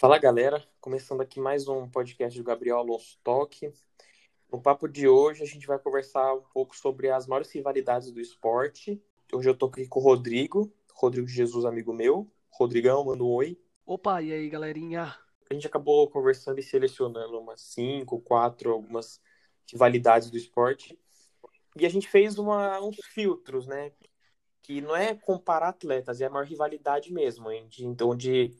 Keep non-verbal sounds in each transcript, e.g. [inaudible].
Fala galera, começando aqui mais um podcast do Gabriel Alonso Toque. No papo de hoje a gente vai conversar um pouco sobre as maiores rivalidades do esporte. Hoje eu tô aqui com o Rodrigo, Rodrigo Jesus, amigo meu. Rodrigão, manda um oi. Opa, e aí galerinha? A gente acabou conversando e selecionando umas cinco, quatro, algumas rivalidades do esporte. E a gente fez uma, uns filtros, né? Que não é comparar atletas, é a maior rivalidade mesmo, então, onde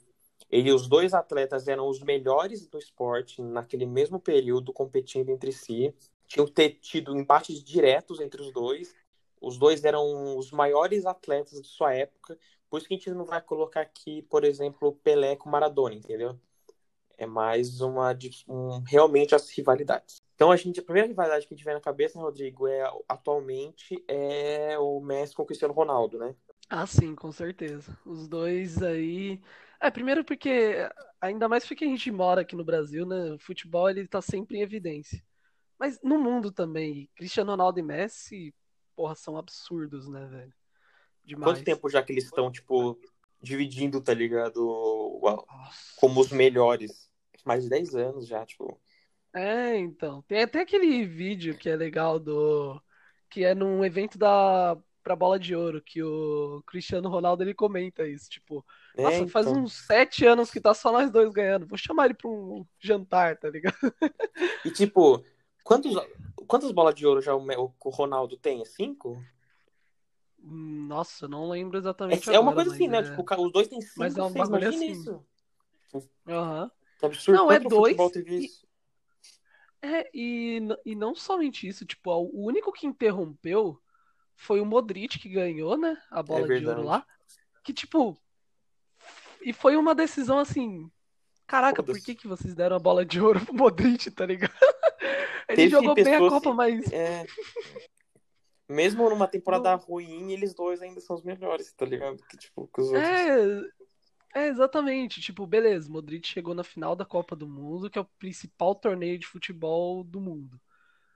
ele, os dois atletas eram os melhores do esporte naquele mesmo período, competindo entre si. Tinham tido embates diretos entre os dois. Os dois eram os maiores atletas de sua época. Por isso que a gente não vai colocar aqui, por exemplo, Pelé com Maradona, entendeu? É mais uma um, realmente as rivalidades. Então a gente a primeira rivalidade que a gente vê na cabeça, Rodrigo, é atualmente é o Messi com o Cristiano Ronaldo, né? Ah, sim, com certeza. Os dois aí. É, primeiro porque ainda mais porque a gente mora aqui no Brasil, né? O futebol ele tá sempre em evidência. Mas no mundo também, Cristiano Ronaldo e Messi, porra, são absurdos, né, velho? Demais. Quanto tempo já que eles estão, tipo, dividindo, tá ligado? Como os melhores. Mais de 10 anos já, tipo. É, então. Tem até aquele vídeo que é legal do. Que é num evento da pra bola de ouro, que o Cristiano Ronaldo ele comenta isso. Tipo, é, nossa, faz então. uns sete anos que tá só nós dois ganhando. Vou chamar ele pra um jantar, tá ligado? E tipo, quantos, quantas bolas de ouro já o, o Ronaldo tem? É cinco? Nossa, não lembro exatamente. É, agora, é uma coisa assim, né? É... Tipo, os dois têm cinco, mas é um seis, imagina assim. isso. Aham. Uhum. absurdo. Não, é dois. E... É, e, e não somente isso, tipo, o único que interrompeu foi o Modric que ganhou, né? A bola é de ouro lá. Que, tipo. E foi uma decisão assim. Caraca, por que, que vocês deram a bola de ouro pro Modric, tá ligado? [laughs] Ele Teve jogou bem a Copa, mas. É... Mesmo numa [laughs] temporada Não. ruim, eles dois ainda são os melhores, tá ligado? Que, tipo, que os outros. É, é, exatamente. Tipo, beleza, Modric chegou na final da Copa do Mundo, que é o principal torneio de futebol do mundo.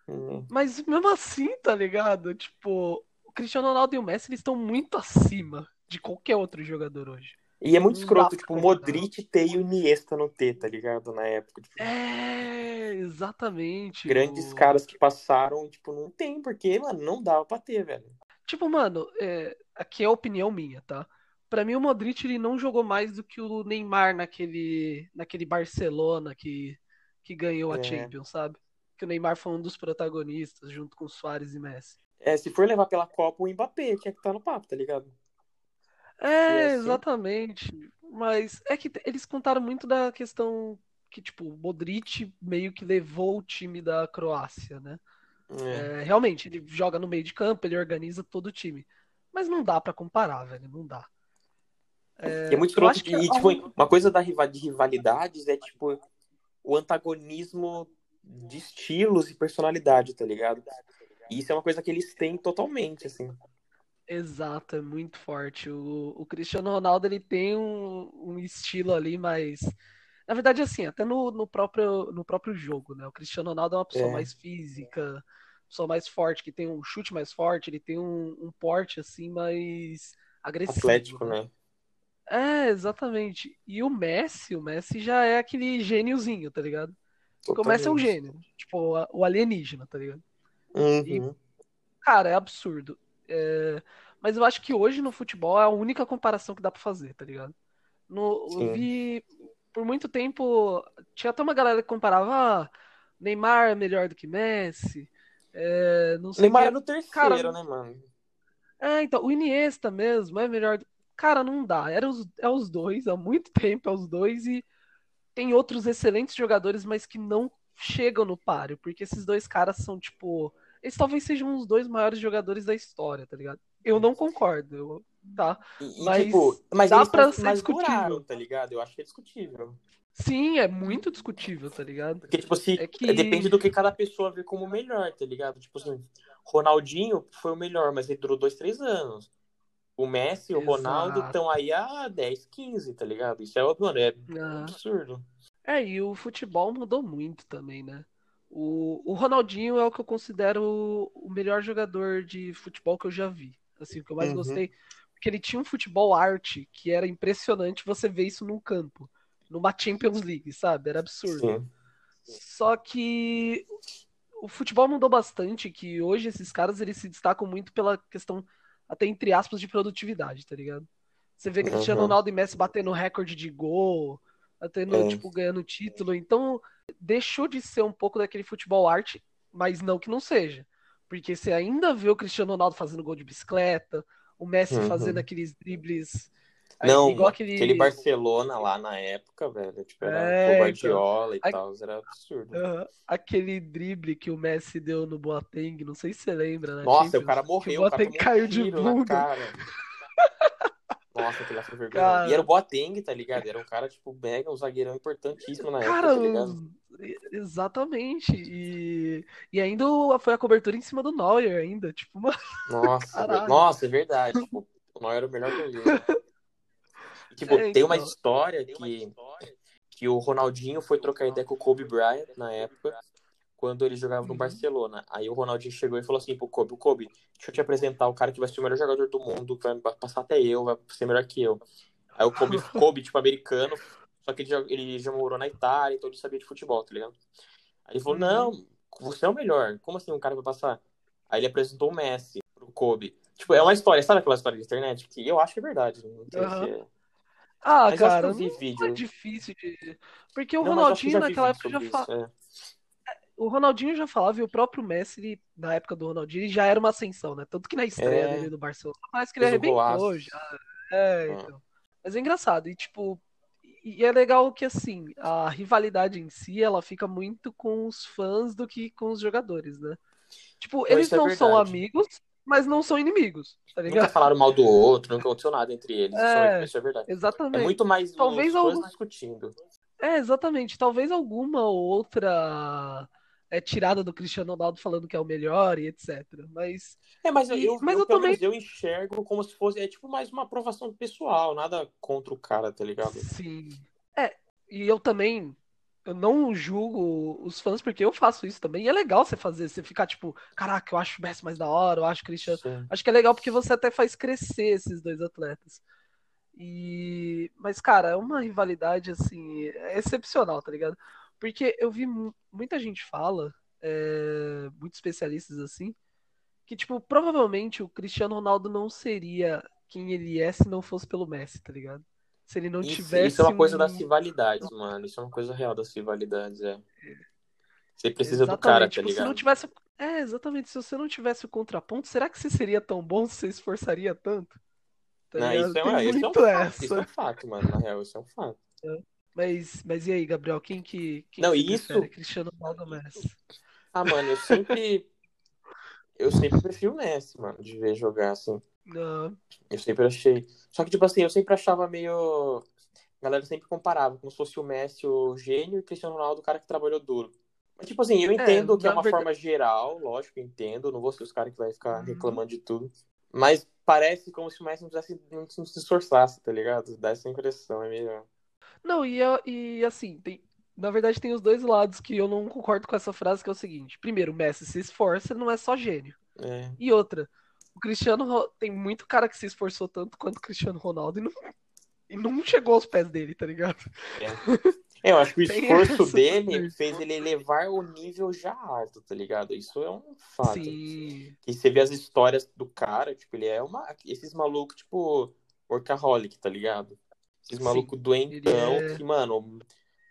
Hum. Mas mesmo assim, tá ligado? Tipo, o Cristiano Ronaldo e o Messi eles estão muito acima de qualquer outro jogador hoje. E é muito escroto, tipo, o Modric ter e o Iniesta no T, tá ligado? Na época. Tipo, é, exatamente. Grandes o... caras que passaram, tipo, não tem, porque, mano, não dava pra ter, velho. Tipo, mano, é... aqui é a opinião minha, tá? Para mim o Modric ele não jogou mais do que o Neymar naquele naquele Barcelona que que ganhou a é. Champions, sabe? Que o Neymar foi um dos protagonistas junto com Soares e Messi. É, se for levar pela Copa, o Mbappé tinha que estar no papo, tá ligado? É, assim... exatamente. Mas é que eles contaram muito da questão que, tipo, o Modric meio que levou o time da Croácia, né? É. É, realmente, ele joga no meio de campo, ele organiza todo o time. Mas não dá para comparar, velho, não dá. É, é muito escroto. Que... E, tipo, uma coisa da de rivalidades é, tipo, o antagonismo de estilos e personalidade, tá ligado? E isso é uma coisa que eles têm totalmente, assim. Exato, é muito forte. O, o Cristiano Ronaldo, ele tem um, um estilo ali, mas... Na verdade, assim, até no, no, próprio, no próprio jogo, né? O Cristiano Ronaldo é uma pessoa é. mais física, pessoa mais forte, que tem um chute mais forte, ele tem um, um porte, assim, mais agressivo. Atlético, né? É, exatamente. E o Messi, o Messi já é aquele gêniozinho, tá ligado? Porque o Messi é um gênio. Tipo, o alienígena, tá ligado? Uhum. E, cara, é absurdo. É... Mas eu acho que hoje no futebol é a única comparação que dá pra fazer, tá ligado? No, eu vi. Por muito tempo. Tinha até uma galera que comparava. Ah, Neymar é melhor do que Messi. É, não sei Neymar que... é no terceiro, Cara, né, mano? É, então, o Iniesta mesmo é melhor. Cara, não dá. Era os, é os dois, há muito [laughs] tempo é os dois, e tem outros excelentes jogadores, mas que não chegam no páreo, porque esses dois caras são, tipo. Eles talvez sejam os dois maiores jogadores da história, tá ligado? Eu não concordo, eu, tá? E, mas, tipo, mas dá pra ser discutível. tá ligado? Eu acho que é discutível. Sim, é muito discutível, tá ligado? Porque, tipo assim, é que... depende do que cada pessoa vê como melhor, tá ligado? Tipo assim, Ronaldinho foi o melhor, mas ele durou dois, três anos. O Messi e o Ronaldo estão aí há 10, 15, tá ligado? Isso é, mano, é ah. absurdo. É, e o futebol mudou muito também, né? O, o Ronaldinho é o que eu considero o melhor jogador de futebol que eu já vi. Assim, o que eu mais uhum. gostei. Porque ele tinha um futebol arte que era impressionante você ver isso num campo. numa Champions League, sabe? Era absurdo. Sim. Só que o futebol mudou bastante, que hoje esses caras eles se destacam muito pela questão, até entre aspas, de produtividade, tá ligado? Você vê Cristiano uhum. Ronaldo e Messi batendo recorde de gol, batendo, é. tipo, ganhando título. Então, deixou de ser um pouco daquele futebol arte, mas não que não seja. Porque você ainda vê o Cristiano Ronaldo fazendo gol de bicicleta, o Messi uhum. fazendo aqueles dribles não, igual aquele... aquele Barcelona lá na época, velho. Tipo, era é, o então. Guardiola então... e tal, era absurdo. Uhum. Aquele drible que o Messi deu no Boateng, não sei se você lembra, né? Nossa, Champions, o cara morreu, o, o Boateng caiu de bunda. [laughs] Nossa, aquele lá foi vergonha. Cara... E era o Boateng, tá ligado? Era um cara, tipo, mega, um zagueirão importantíssimo na cara, época, tá ligado? Exatamente. E, e ainda foi a cobertura em cima do Neuer, ainda. Tipo, [laughs] mano. Nossa, nossa, é verdade. Tipo, o Neuer era o melhor goleiro. [laughs] Tipo, é, tem uma então. história que, que o Ronaldinho foi trocar ideia com o Kobe Bryant na época, quando ele jogava no uhum. Barcelona. Aí o Ronaldinho chegou e falou assim pro Kobe, Kobe, deixa eu te apresentar o cara que vai ser o melhor jogador do mundo, vai passar até eu, vai ser melhor que eu. Aí o Kobe, [laughs] Kobe tipo, americano, só que ele já, ele já morou na Itália, então ele sabia de futebol, tá ligado? Aí ele falou, uhum. não, você é o melhor. Como assim um cara vai passar? Aí ele apresentou o Messi pro Kobe. Tipo, é uma história, sabe aquela história de internet? Que eu acho que é verdade. Não uhum. Ah, mas cara, não vídeo. é difícil de. Porque o não, Ronaldinho naquela época já falava. É. O Ronaldinho já falava, e o próprio Messi, na época do Ronaldinho, já era uma ascensão, né? Tanto que na estreia é... dele no Barcelona, parece que ele arrebentou já. É, ah. então. Mas é engraçado, e tipo, e é legal que assim, a rivalidade em si, ela fica muito com os fãs do que com os jogadores, né? Tipo, eles é não é são amigos, mas não são inimigos, tá ligado? Nunca falaram mal do outro, nunca aconteceu nada entre eles. É, isso, é, verdade. Exatamente. É muito mais Talvez algum... discutindo. É, exatamente. Talvez alguma outra é tirada do Cristiano Ronaldo falando que é o melhor e etc. Mas. É, mas eu, mas eu, eu também eu enxergo como se fosse. É tipo mais uma aprovação pessoal, nada contra o cara, tá ligado? Sim. É, e eu também eu não julgo os fãs porque eu faço isso também. E é legal você fazer, você ficar tipo, caraca, eu acho o Messi mais da hora, eu acho o Cristiano. Sim. Acho que é legal porque você até faz crescer esses dois atletas. E mas cara, é uma rivalidade assim, é excepcional, tá ligado? Porque eu vi muita gente fala, é, muitos especialistas assim, que tipo, provavelmente o Cristiano Ronaldo não seria quem ele é se não fosse pelo Messi, tá ligado? Se ele não isso, tivesse. Isso é uma coisa um... das rivalidades, mano. Isso é uma coisa real das rivalidades, é. Você precisa exatamente. do cara, tá tipo, ligado? Se não tivesse... É, exatamente. Se você não tivesse o contraponto, será que você seria tão bom se você esforçaria tanto? Tá não, isso, é, uma, isso, é um fato, isso é um fato, mano. Na real, isso é um fato. É. Mas, mas e aí, Gabriel? Quem que. Quem não, isso. Prefere? Cristiano Ronaldo Messi? Ah, mano, eu sempre. eu sempre prefiro o Messi, mano, de ver jogar assim. Não. Eu sempre achei. Só que, tipo assim, eu sempre achava meio. A galera sempre comparava, como se fosse o Messi o gênio e o Cristiano Ronaldo o cara que trabalhou duro. Mas, tipo assim, eu é, entendo é, que é uma verdade... forma geral, lógico, entendo. Não vou ser os caras que vai ficar uhum. reclamando de tudo. Mas parece como se o Messi não, não se esforçasse, tá ligado? Dá essa impressão, é meio. Não, e, e assim, tem, na verdade tem os dois lados que eu não concordo com essa frase, que é o seguinte. Primeiro, o Messi se esforça, não é só gênio. É. E outra, o Cristiano tem muito cara que se esforçou tanto quanto o Cristiano Ronaldo e não, e não chegou aos pés dele, tá ligado? É. Eu acho que o [laughs] esforço dele fez ele elevar o nível já alto, tá ligado? Isso é um fato. Sim. E você vê as histórias do cara, tipo, ele é uma. Esses malucos, tipo, workaholic, tá ligado? Esses malucos doentão é... que, mano,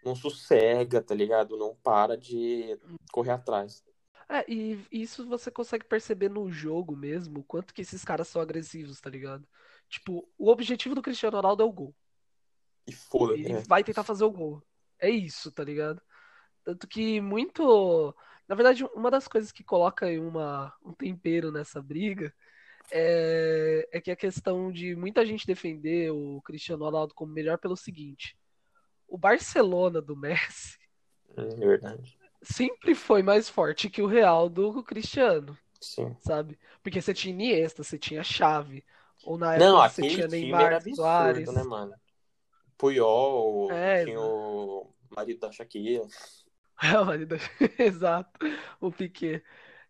não sossega, tá ligado? Não para de correr atrás. É, e isso você consegue perceber no jogo mesmo, o quanto que esses caras são agressivos, tá ligado? Tipo, o objetivo do Cristiano Ronaldo é o gol. E foda Ele né? vai tentar fazer o gol. É isso, tá ligado? Tanto que muito. Na verdade, uma das coisas que coloca uma, um tempero nessa briga é, é que a questão de muita gente defender o Cristiano Ronaldo como melhor pelo seguinte: o Barcelona do Messi. É verdade sempre foi mais forte que o Real do Cristiano. Sim. Sabe? Porque você tinha Iniesta, você tinha Chave. Ou na época Não, você tinha Neymar, absurdo, Soares. né, mano? Puyol, é, tinha o marido da Shakira. [laughs] É, o marido da [laughs] Exato, o Piquet.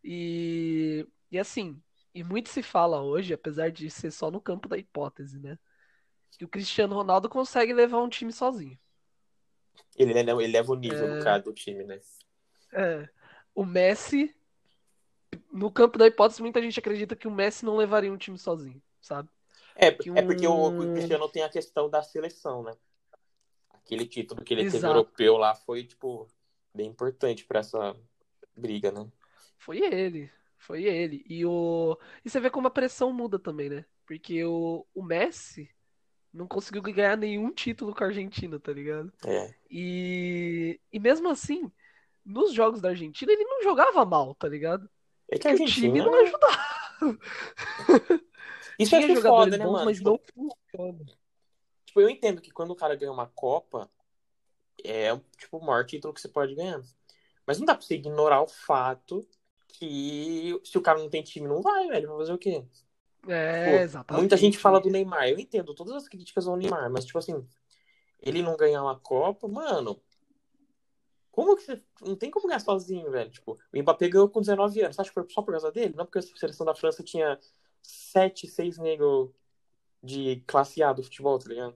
E, e assim, e muito se fala hoje, apesar de ser só no campo da hipótese, né? Que o Cristiano Ronaldo consegue levar um time sozinho. Ele, ele leva o nível é... do cara do time, né? É. O Messi, no campo da hipótese, muita gente acredita que o Messi não levaria um time sozinho, sabe? É, um... é porque o Cristiano tem a questão da seleção, né? Aquele título que ele Exato. teve europeu lá foi, tipo, bem importante para essa briga, né? Foi ele. Foi ele. E, o... e você vê como a pressão muda também, né? Porque o, o Messi não conseguiu ganhar nenhum título com a Argentina, tá ligado? É. E, e mesmo assim, nos jogos da Argentina, ele não jogava mal, tá ligado? É que a Argentina... o time não ajudava. [laughs] Isso é que foda, né, mano? Mas tipo, não funciona. Tipo, eu entendo que quando o cara ganha uma Copa, é tipo o maior título que você pode ganhar. Mas não dá pra você ignorar o fato que se o cara não tem time, não vai, velho. Vai fazer o quê? É, Pô, exatamente. Muita gente fala do Neymar. Eu entendo todas as críticas ao Neymar, mas, tipo assim, ele não ganhar uma Copa, mano. Como que você. Não tem como ganhar sozinho, velho. Tipo, o Mbappé ganhou com 19 anos. Você acha que foi só por causa dele? Não porque a seleção da França tinha 7, 6 negros de classe A do futebol, tá ligado?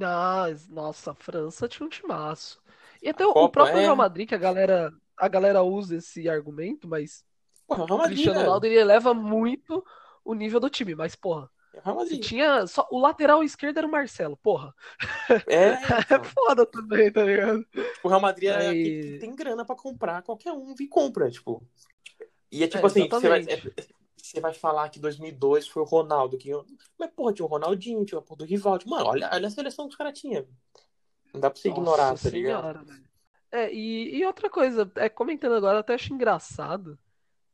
Ah, nossa, a França tinha um timaço. E até o, o próprio é... Real Madrid, que a galera, a galera usa esse argumento, mas porra, o, Cristiano Ronaldo ele eleva muito o nível do time, mas porra. Se tinha só o lateral esquerdo era o Marcelo, porra. É, [laughs] é foda também, tá ligado? Tipo, o Real Madrid é, é... tem grana para comprar, qualquer um e compra, tipo. E é tipo é, assim, você vai, é, você vai falar que 2002 foi o Ronaldo que mas porra, tinha o Ronaldinho, tinha o porra do Rivaldo. Mano, olha, olha a seleção que os caras tinham. Não dá pra você Nossa ignorar, tá ligado? É, e, e outra coisa, é, comentando agora, até acho engraçado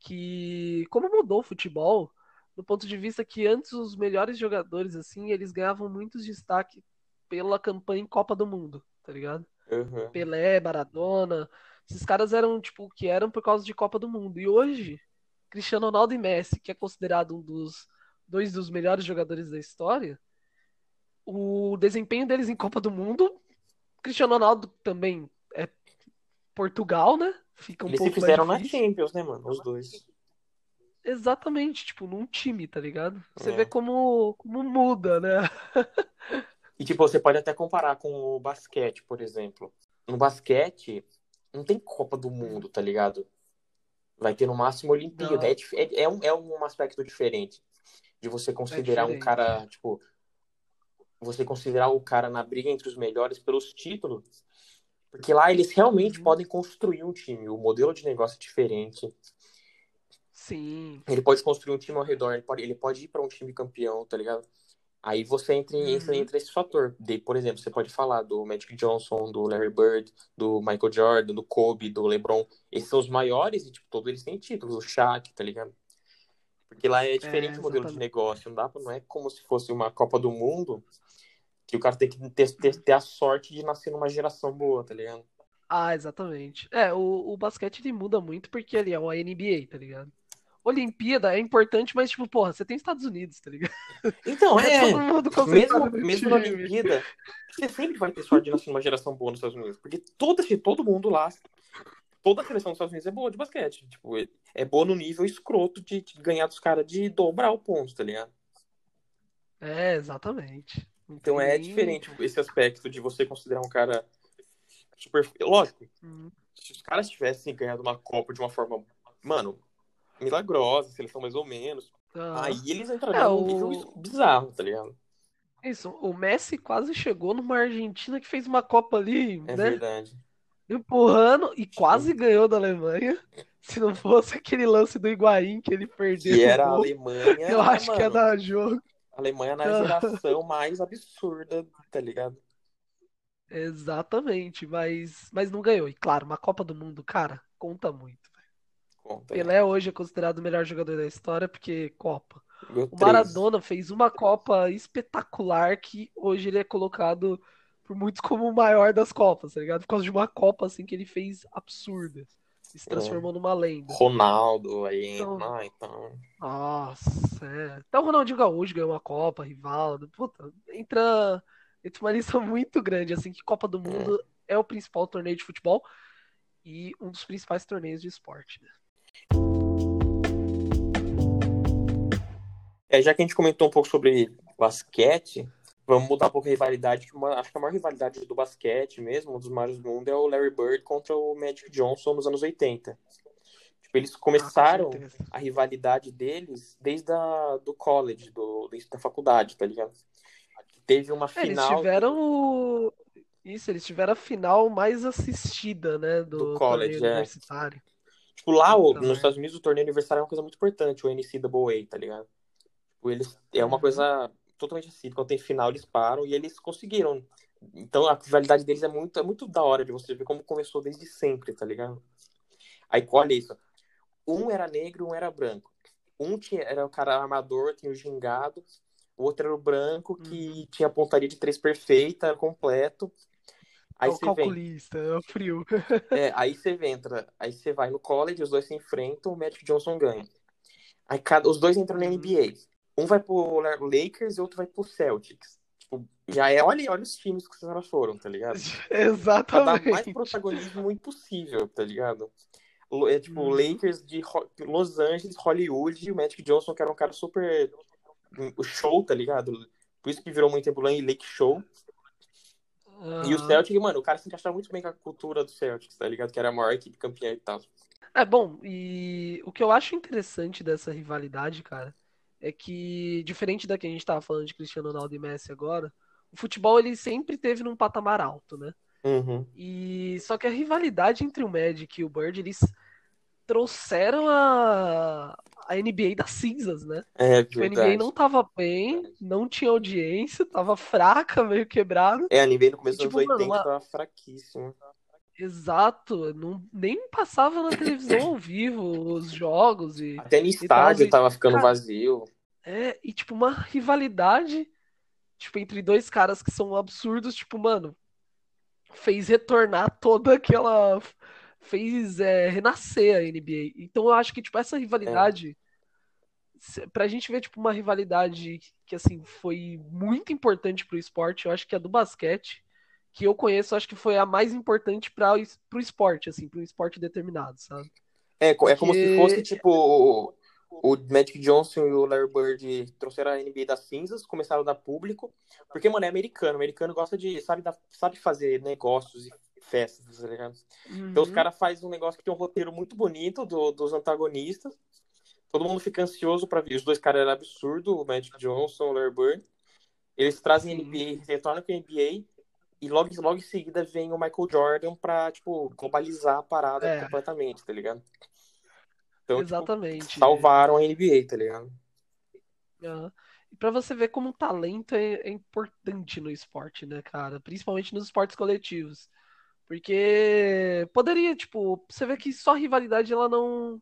que como mudou o futebol, do ponto de vista que antes os melhores jogadores, assim, eles ganhavam muitos destaque pela campanha em Copa do Mundo, tá ligado? Uhum. Pelé, Maradona, esses caras eram, tipo, que eram por causa de Copa do Mundo. E hoje, Cristiano Ronaldo e Messi, que é considerado um dos dois dos melhores jogadores da história, o desempenho deles em Copa do Mundo, Cristiano Ronaldo também é Portugal, né? Fica um Eles pouco se fizeram na Champions, né, mano? Os dois. Exatamente, tipo, num time, tá ligado? Você é. vê como, como muda, né? [laughs] e, tipo, você pode até comparar com o basquete, por exemplo. No basquete, não tem Copa do Mundo, tá ligado? Vai ter no máximo Olimpíada. É, é, é, um, é um aspecto diferente de você considerar é um cara, tipo, você considerar o cara na briga entre os melhores pelos títulos. Porque lá eles realmente uhum. podem construir um time. O modelo de negócio é diferente. Sim. Ele pode construir um time ao redor, ele pode, ele pode ir para um time campeão, tá ligado? Aí você entra, uhum. entra, entra esse fator. De, por exemplo, você pode falar do Magic Johnson, do Larry Bird, do Michael Jordan, do Kobe, do LeBron. Esses são os maiores e, tipo, todos eles têm títulos. O Shaq, tá ligado? Porque lá é diferente é, o modelo de negócio. Não, dá, não é como se fosse uma Copa do Mundo que o cara tem que ter, ter, ter a sorte de nascer numa geração boa, tá ligado? Ah, exatamente. É, o, o basquete ele muda muito porque ele é uma NBA, tá ligado? Olimpíada é importante, mas, tipo, porra, você tem Estados Unidos, tá ligado? Então, [laughs] é. mesmo mesmo na Olimpíada, você sempre vai ter sorte de nascer numa geração boa nos Estados Unidos. Porque todo, todo mundo lá, toda a seleção dos Estados Unidos é boa de basquete. Tipo, é boa no nível escroto de, de ganhar dos caras de dobrar o ponto, tá ligado? É, exatamente. Então é diferente esse aspecto de você considerar um cara super. Lógico, uhum. se os caras tivessem ganhado uma Copa de uma forma, mano, milagrosa, seleção mais ou menos, uhum. aí eles entrariam é, num nível bizarro, tá ligado? Isso, o Messi quase chegou numa Argentina que fez uma Copa ali, é né? verdade. Empurrando e quase ganhou da Alemanha. [laughs] Se não fosse aquele lance do Higuaín que ele perdeu. Que era a Alemanha. Eu acho mano. que é da jogo. A Alemanha na geração mais absurda, tá ligado? Exatamente, mas, mas não ganhou. E claro, uma Copa do Mundo, cara, conta muito. Conta, Pelé é. hoje é considerado o melhor jogador da história porque Copa. o Maradona fez uma Copa espetacular que hoje ele é colocado por muitos como o maior das Copas, tá ligado? Por causa de uma Copa assim que ele fez absurda se transformou é. numa lenda. Ronaldo aí, então... Ah, então. Nossa, é. Até o Ronaldinho Gaúcho ganhou uma Copa, Rivaldo. Puta, entra, entra uma lista [laughs] muito grande, assim, que Copa do Mundo é, é o principal torneio de futebol e um dos principais torneios de esporte, né? É, já que a gente comentou um pouco sobre basquete, Vamos mudar um pouco a rivalidade. acho que a maior rivalidade do basquete mesmo, um dos maiores do mundo, é o Larry Bird contra o Magic Johnson nos anos 80. Tipo, eles começaram ah, a rivalidade deles desde a, do college, do, da faculdade, tá ligado? Teve uma final. Eles tiveram Isso, eles tiveram a final mais assistida, né? Do, do college, é. universitário. Tipo, lá o, nos Estados Unidos o torneio universitário é uma coisa muito importante, o NCAA, tá ligado? Tipo, eles, é uma uhum. coisa totalmente assim, quando tem final eles param e eles conseguiram. Então a rivalidade deles é muito, é muito da hora de você ver como começou desde sempre, tá ligado? Aí olha isso. Um era negro, um era branco. Um tinha, era o cara armador, tinha o gingado. O outro era o branco, que uhum. tinha a pontaria de três perfeita, completo. Aí é o calculista, vem... é o frio. é, [laughs] aí você entra, aí você vai no college, os dois se enfrentam, o Magic Johnson ganha. Aí cada, os dois entram na NBA. Um vai pro Lakers e outro vai pro Celtics. Tipo, já é, olha, olha os times que os caras foram, tá ligado? [laughs] Exatamente. Pra dar mais protagonismo impossível, tá ligado? É tipo, hum. Lakers de Los Angeles, Hollywood, e o Magic Johnson, que era um cara super. O show, tá ligado? Por isso que virou muito tempo lá em Lake Show. Uhum. E o Celtic, mano, o cara se encaixava muito bem com a cultura do Celtics, tá ligado? Que era a maior equipe campeã e tal. É bom, e o que eu acho interessante dessa rivalidade, cara, é que, diferente da que a gente tava falando de Cristiano Ronaldo e Messi agora, o futebol ele sempre teve num patamar alto, né? Uhum. E só que a rivalidade entre o Magic e o Bird, eles trouxeram a, a NBA das cinzas, né? É, tipo, a NBA não tava bem, não tinha audiência, tava fraca, meio quebrada. É, a NBA no começo dos tipo, anos 80 mano, tava fraquíssima. Exato, não, nem passava na televisão ao vivo os jogos e. Até no estádio tava ficando cara, vazio. É, e tipo, uma rivalidade, tipo, entre dois caras que são absurdos, tipo, mano, fez retornar toda aquela fez é, renascer a NBA. Então eu acho que tipo essa rivalidade é. pra gente ver tipo uma rivalidade que assim foi muito importante pro esporte, eu acho que a do basquete que eu conheço, acho que foi a mais importante para pro esporte, assim, pro esporte determinado, sabe? É, Porque... é como se fosse tipo o Magic Johnson e o Larry Bird trouxeram a NBA das cinzas, começaram a dar público, porque, mano, é americano. O americano gosta de, sabe, sabe fazer negócios e festas, tá ligado? Uhum. Então os caras fazem um negócio que tem um roteiro muito bonito do, dos antagonistas. Todo mundo fica ansioso para ver. Os dois caras eram absurdos, o Magic Johnson, o Larry Bird. Eles trazem Sim. NBA, retornam com a NBA e logo, logo em seguida vem o Michael Jordan pra, tipo, globalizar a parada é. completamente, tá ligado? Então, tipo, Exatamente. Tipo, salvaram a NBA, tá ligado? Uhum. E pra você ver como o talento é, é, importante no esporte, né, cara? Principalmente nos esportes coletivos. Porque poderia, tipo, você vê que só rivalidade ela não.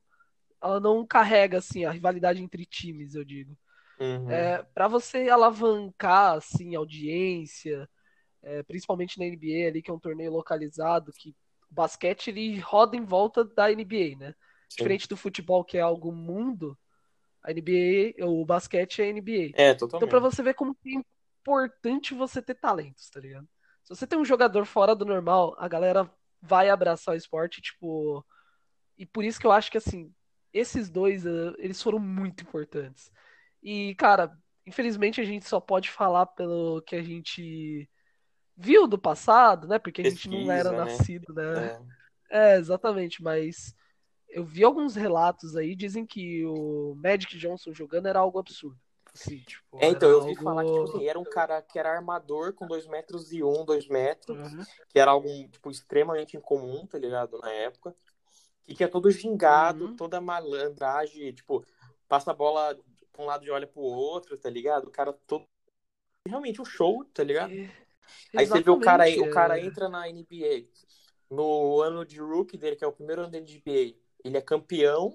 Ela não carrega, assim, a rivalidade entre times, eu digo. Uhum. É, para você alavancar, assim, audiência, é, principalmente na NBA ali, que é um torneio localizado, que o basquete ele roda em volta da NBA, né? Diferente do futebol, que é algo mundo, a NBA, o basquete é a NBA. É, totalmente. Então, pra você ver como é importante você ter talentos, tá ligado? Se você tem um jogador fora do normal, a galera vai abraçar o esporte, tipo. E por isso que eu acho que, assim, esses dois, eh, eles foram muito importantes. E, cara, infelizmente a gente só pode falar pelo que a gente viu do passado, né? Porque a gente Pesquisa, não era né? nascido, né? É. é, exatamente, mas eu vi alguns relatos aí, dizem que o Magic Johnson jogando era algo absurdo. Assim, tipo, é, então, eu ouvi algo... falar que tipo, assim, era um cara que era armador com 2 metros e 1, um, 2 metros, uhum. que era algo tipo, extremamente incomum, tá ligado? Na época. Que tinha todo gingado, uhum. toda malandragem, tipo, passa a bola pra um lado e olha pro outro, tá ligado? O cara todo. Realmente um show, tá ligado? É... Aí você vê o cara, o cara é. entra na NBA no ano de rookie dele, que é o primeiro ano da NBA ele é campeão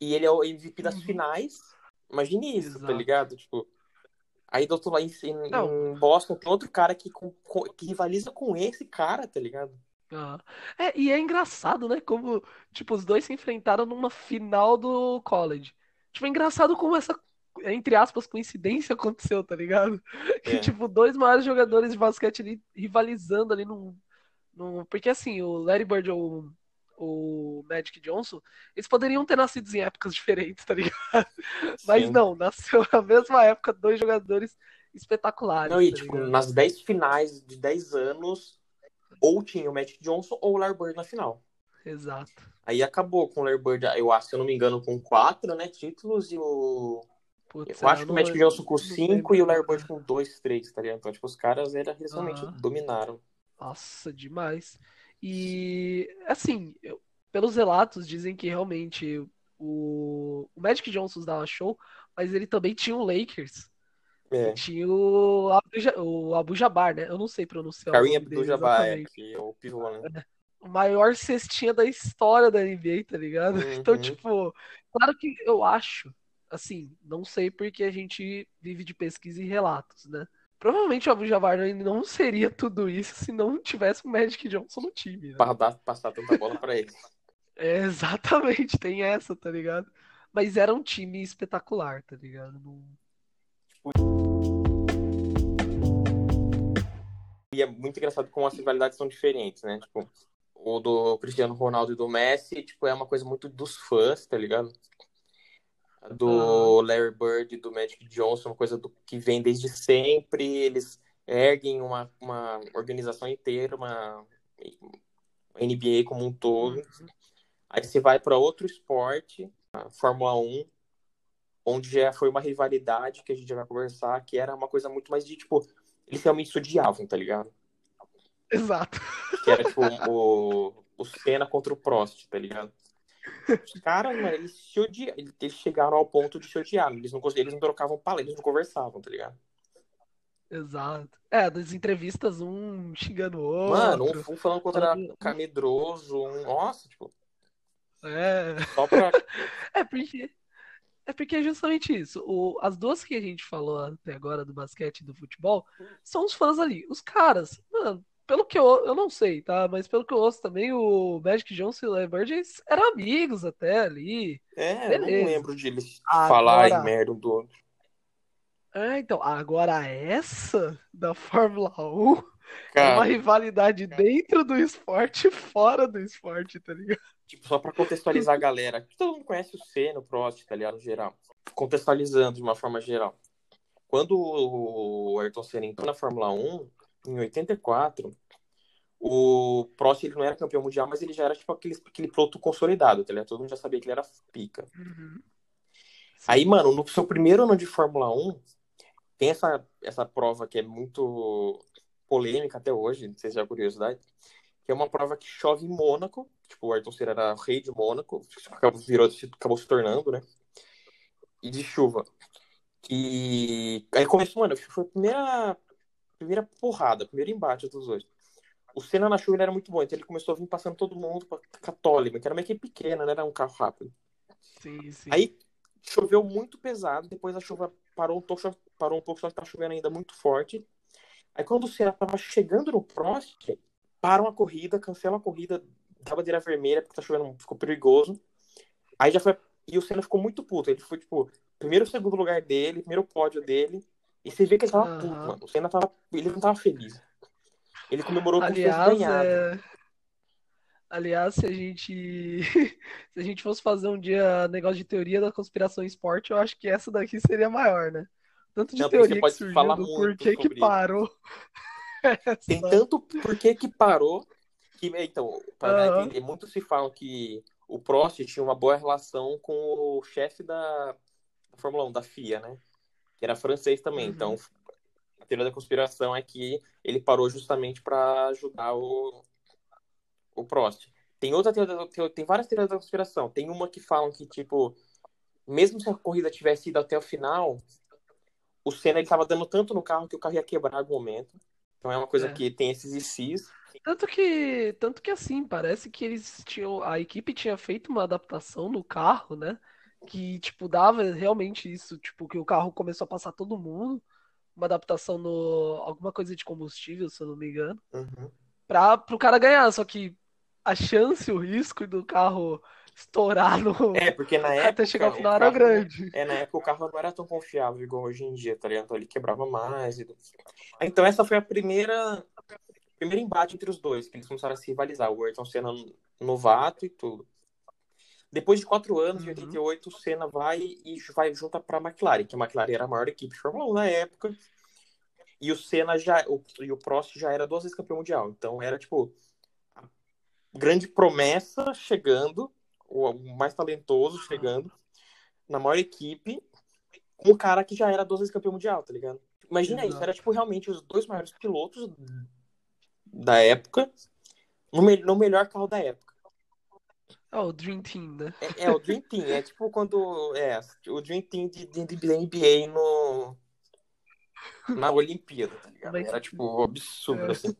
e ele é o MVP das uhum. finais. Imagine isso, tá Exato. tá ligado? Tipo, aí do outro lado, em, em Boston, tem outro cara que, com, que rivaliza com esse cara, tá ligado? Ah. É, e é engraçado, né? Como, tipo, os dois se enfrentaram numa final do college. Tipo, é engraçado como essa, entre aspas, coincidência aconteceu, tá ligado? [laughs] É. Que, tipo, dois maiores jogadores de basquete ali rivalizando ali num. num... Porque, assim, o Larry Bird, o o Magic Johnson, eles poderiam ter nascido em épocas [laughs] diferentes, tá ligado? Sim. Mas não, nasceu na mesma época dois jogadores espetaculares. Não, e tá tipo, nas 10 finais de 10 anos, ou tinha o Magic Johnson ou o Larry Bird na final. Exato. Aí acabou com o Larry Bird, eu acho, se eu não me engano, com quatro, né, títulos e o... Putz, eu acho que o Magic Johnson com não cinco lembro. e o Larry Bird com dois, três, tá ligado? Então, tipo, os caras eles realmente Aham. dominaram. Nossa, demais. E, assim, eu- pelos relatos, dizem que realmente o, o Magic Johnson dava show, mas ele também tinha o Lakers. É. Tinha o Abu, Abu Jabbar, né? Eu não sei pronunciar dele Abdul-Jabbar, é, que é o pivô, né? O maior cestinha da história da NBA, tá ligado? [laughs] Então, Uhum. tipo, claro que eu acho, assim, não sei porque a gente vive de pesquisa e relatos, né? Provavelmente o Abu Jabbar não [laughs] seria tudo isso se não tivesse o Magic Johnson no time, né? Pra dar, passar tanta bola pra ele. É, exatamente, tem essa, tá ligado? Mas era um time espetacular, tá ligado? Não- E é muito engraçado como as rivalidades são diferentes, né? Tipo, o do Cristiano Ronaldo e do Messi, tipo, é uma coisa muito dos fãs, tá ligado? Do Larry Bird e do Magic Johnson, uma coisa do, que vem desde sempre. Eles erguem uma, uma organização inteira, uma, uma NBA como um todo. Aí você vai para outro esporte, a Fórmula 1, onde já foi uma rivalidade que a gente já vai conversar, que era uma coisa muito mais de, tipo, eles realmente se odiavam, tá ligado? Exato. Que era, tipo, o, o Senna contra o Prost, tá ligado? Os caras, mano, eles se eles chegaram ao ponto de se odiar, eles não, eles não trocavam palavras, eles não conversavam, tá ligado? Exato. É, das entrevistas, um xingando o outro. Mano, um, um falando contra Falando- Camedroso, um, nossa, tipo, É. só pra... [laughs] É porque. É porque é justamente isso. O, as duas que a gente falou até agora do basquete e do futebol são os fãs ali. Os caras, mano, pelo que eu, eu não sei, tá? Mas pelo que eu ouço também, o Magic Johnson e o Larry Bird eles eram amigos até ali. É, eu não Beleza. lembro de eles Agora- falarem merda um do outro. É, então, agora essa da Fórmula 1 é Cara, uma rivalidade dentro do esporte e fora do esporte, tá ligado? Tipo, só pra contextualizar a galera, que todo mundo conhece o Senna, o Prost, tá ligado, no geral. Contextualizando de uma forma geral. Quando o Ayrton Senna entrou na Fórmula 1, em 84, o Prost ele não era campeão mundial, mas ele já era tipo aquele, aquele piloto consolidado, tá ligado? Todo mundo já sabia que ele era pica. Aí, mano, no seu primeiro ano de Fórmula 1, tem essa, essa prova que é muito polêmica até hoje, não sei se é curiosidade, que é uma prova que chove em Mônaco, tipo, o Ayrton Senna era rei de Mônaco, acabou, virou, acabou se tornando, né? E de chuva. E aí começou, mano, foi a primeira, primeira porrada, primeiro embate dos dois. O Senna na chuva era muito bom, então ele começou a vir passando todo mundo pra Católica, que era uma equipe pequena, né? Era um carro rápido. Sim, sim. Aí choveu muito pesado, depois a chuva parou um pouco, só- parou um pouco, só que tá chovendo ainda muito forte. Aí quando o Senna tava chegando no Prost, param a corrida, cancelam a corrida, dá bandeira vermelha porque tá chovendo, ficou perigoso. Aí já foi. E o Senna ficou muito puto. Ele foi, tipo, primeiro segundo lugar dele, primeiro pódio dele. E você vê que ele tava Aham. puto, mano. O Senna tava. Ele não tava feliz. Ele comemorou tivesse Aliás, ganhado. é... Aliás, se a gente [laughs] se a gente fosse fazer um dia negócio de teoria da conspiração esporte, eu acho que essa daqui seria maior, né? Tanto de Não, teoria que pode surgiu falar do muito porquê que parou. [laughs] Tem tanto por que parou que, então, para Aham. entender, muito se fala que o Prost tinha uma boa relação com o chefe da, da Fórmula 1, da FIA, né? Que era francês também. Uhum. Então, a teoria da conspiração é que ele parou justamente para ajudar o, o Prost. Tem outra teoria, da- tem várias teorias da conspiração. Tem uma que falam que, tipo, mesmo se a corrida tivesse ido até o final, o Senna ele tava dando tanto no carro que o carro ia quebrar em algum momento. Então é uma coisa É. que tem esses sis. Tanto que, tanto que assim, parece que eles tinham, a equipe tinha feito uma adaptação no carro, né? Que, tipo, dava realmente isso, tipo, que o carro começou a passar todo mundo, uma adaptação no, alguma coisa de combustível, se eu não me engano, Uhum. pra, pro cara ganhar, só que a chance, o risco do carro estourar no, É, porque na [laughs] época. até chegar ao final era carro- grande. É, na época o carro não era tão confiável igual hoje em dia, tá ligado? Então ele quebrava mais. E... Então essa foi a primeira. Primeiro embate entre os dois, que eles começaram a se rivalizar. O Ayrton Senna novato e tudo. Depois de quatro anos, em Uhum. 88, o Senna vai e vai junta pra McLaren, que a McLaren era a maior equipe de Fórmula 1 na época. E o Senna já. O, e o Prost já era duas vezes campeão mundial. Então era, tipo, a grande promessa chegando, o, o mais talentoso chegando, na maior equipe, com um cara que já era duas vezes campeão mundial, tá ligado? Imagina Exato. isso, era tipo realmente os dois maiores pilotos da época no, me no melhor carro da época. É o Dream Team, né? É, é, o Dream Team. É tipo quando. É, o Dream Team de, de, de NBA no. Na Olimpíada, tá ligado? Era tipo absurdo, é. assim.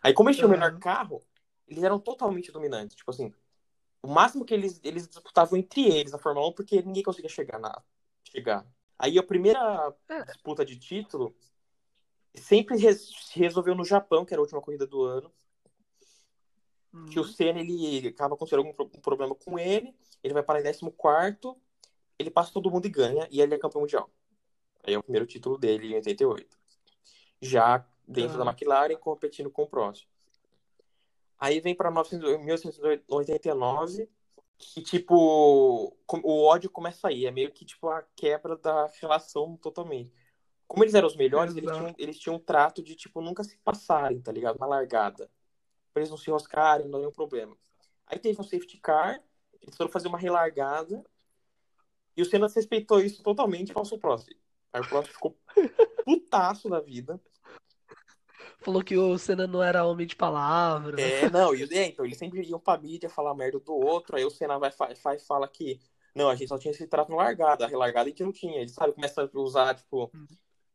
Aí, como eles tinham o melhor carro, eles eram totalmente dominantes. Tipo assim, o máximo que eles, eles disputavam entre eles na Fórmula 1, porque ninguém conseguia chegar na. Chegar. Aí a primeira é. disputa de título sempre se resolveu no Japão, que era a última corrida do ano. Uhum. Que o uhum. Senna, ele acaba acontecendo algum problema com ele, ele vai para em 14 ele passa todo mundo e ganha, e ele é campeão mundial. Aí é o primeiro título dele em 88. Já dentro uhum. da McLaren, competindo com o Prost. Aí vem para 1989, que, tipo, o ódio começa aí. É meio que, tipo, a quebra da relação totalmente. Como eles eram os melhores, eles tinham, eles tinham um trato de, tipo, nunca se passarem, tá ligado? Na largada pra eles não se roscarem, não nenhum problema. Aí teve um safety car, eles foram fazer uma relargada, e o Senna respeitou isso totalmente e passou o próximo. Aí o próximo ficou putaço da vida. Falou que o Senna não era homem de palavra. É, não, e, é, então eles sempre iam pra mídia falar merda do outro, aí o Senna vai, vai fala que não, a gente só tinha esse trato no largada, a relargada a gente não tinha. Ele sabe, começa a usar, tipo, uhum.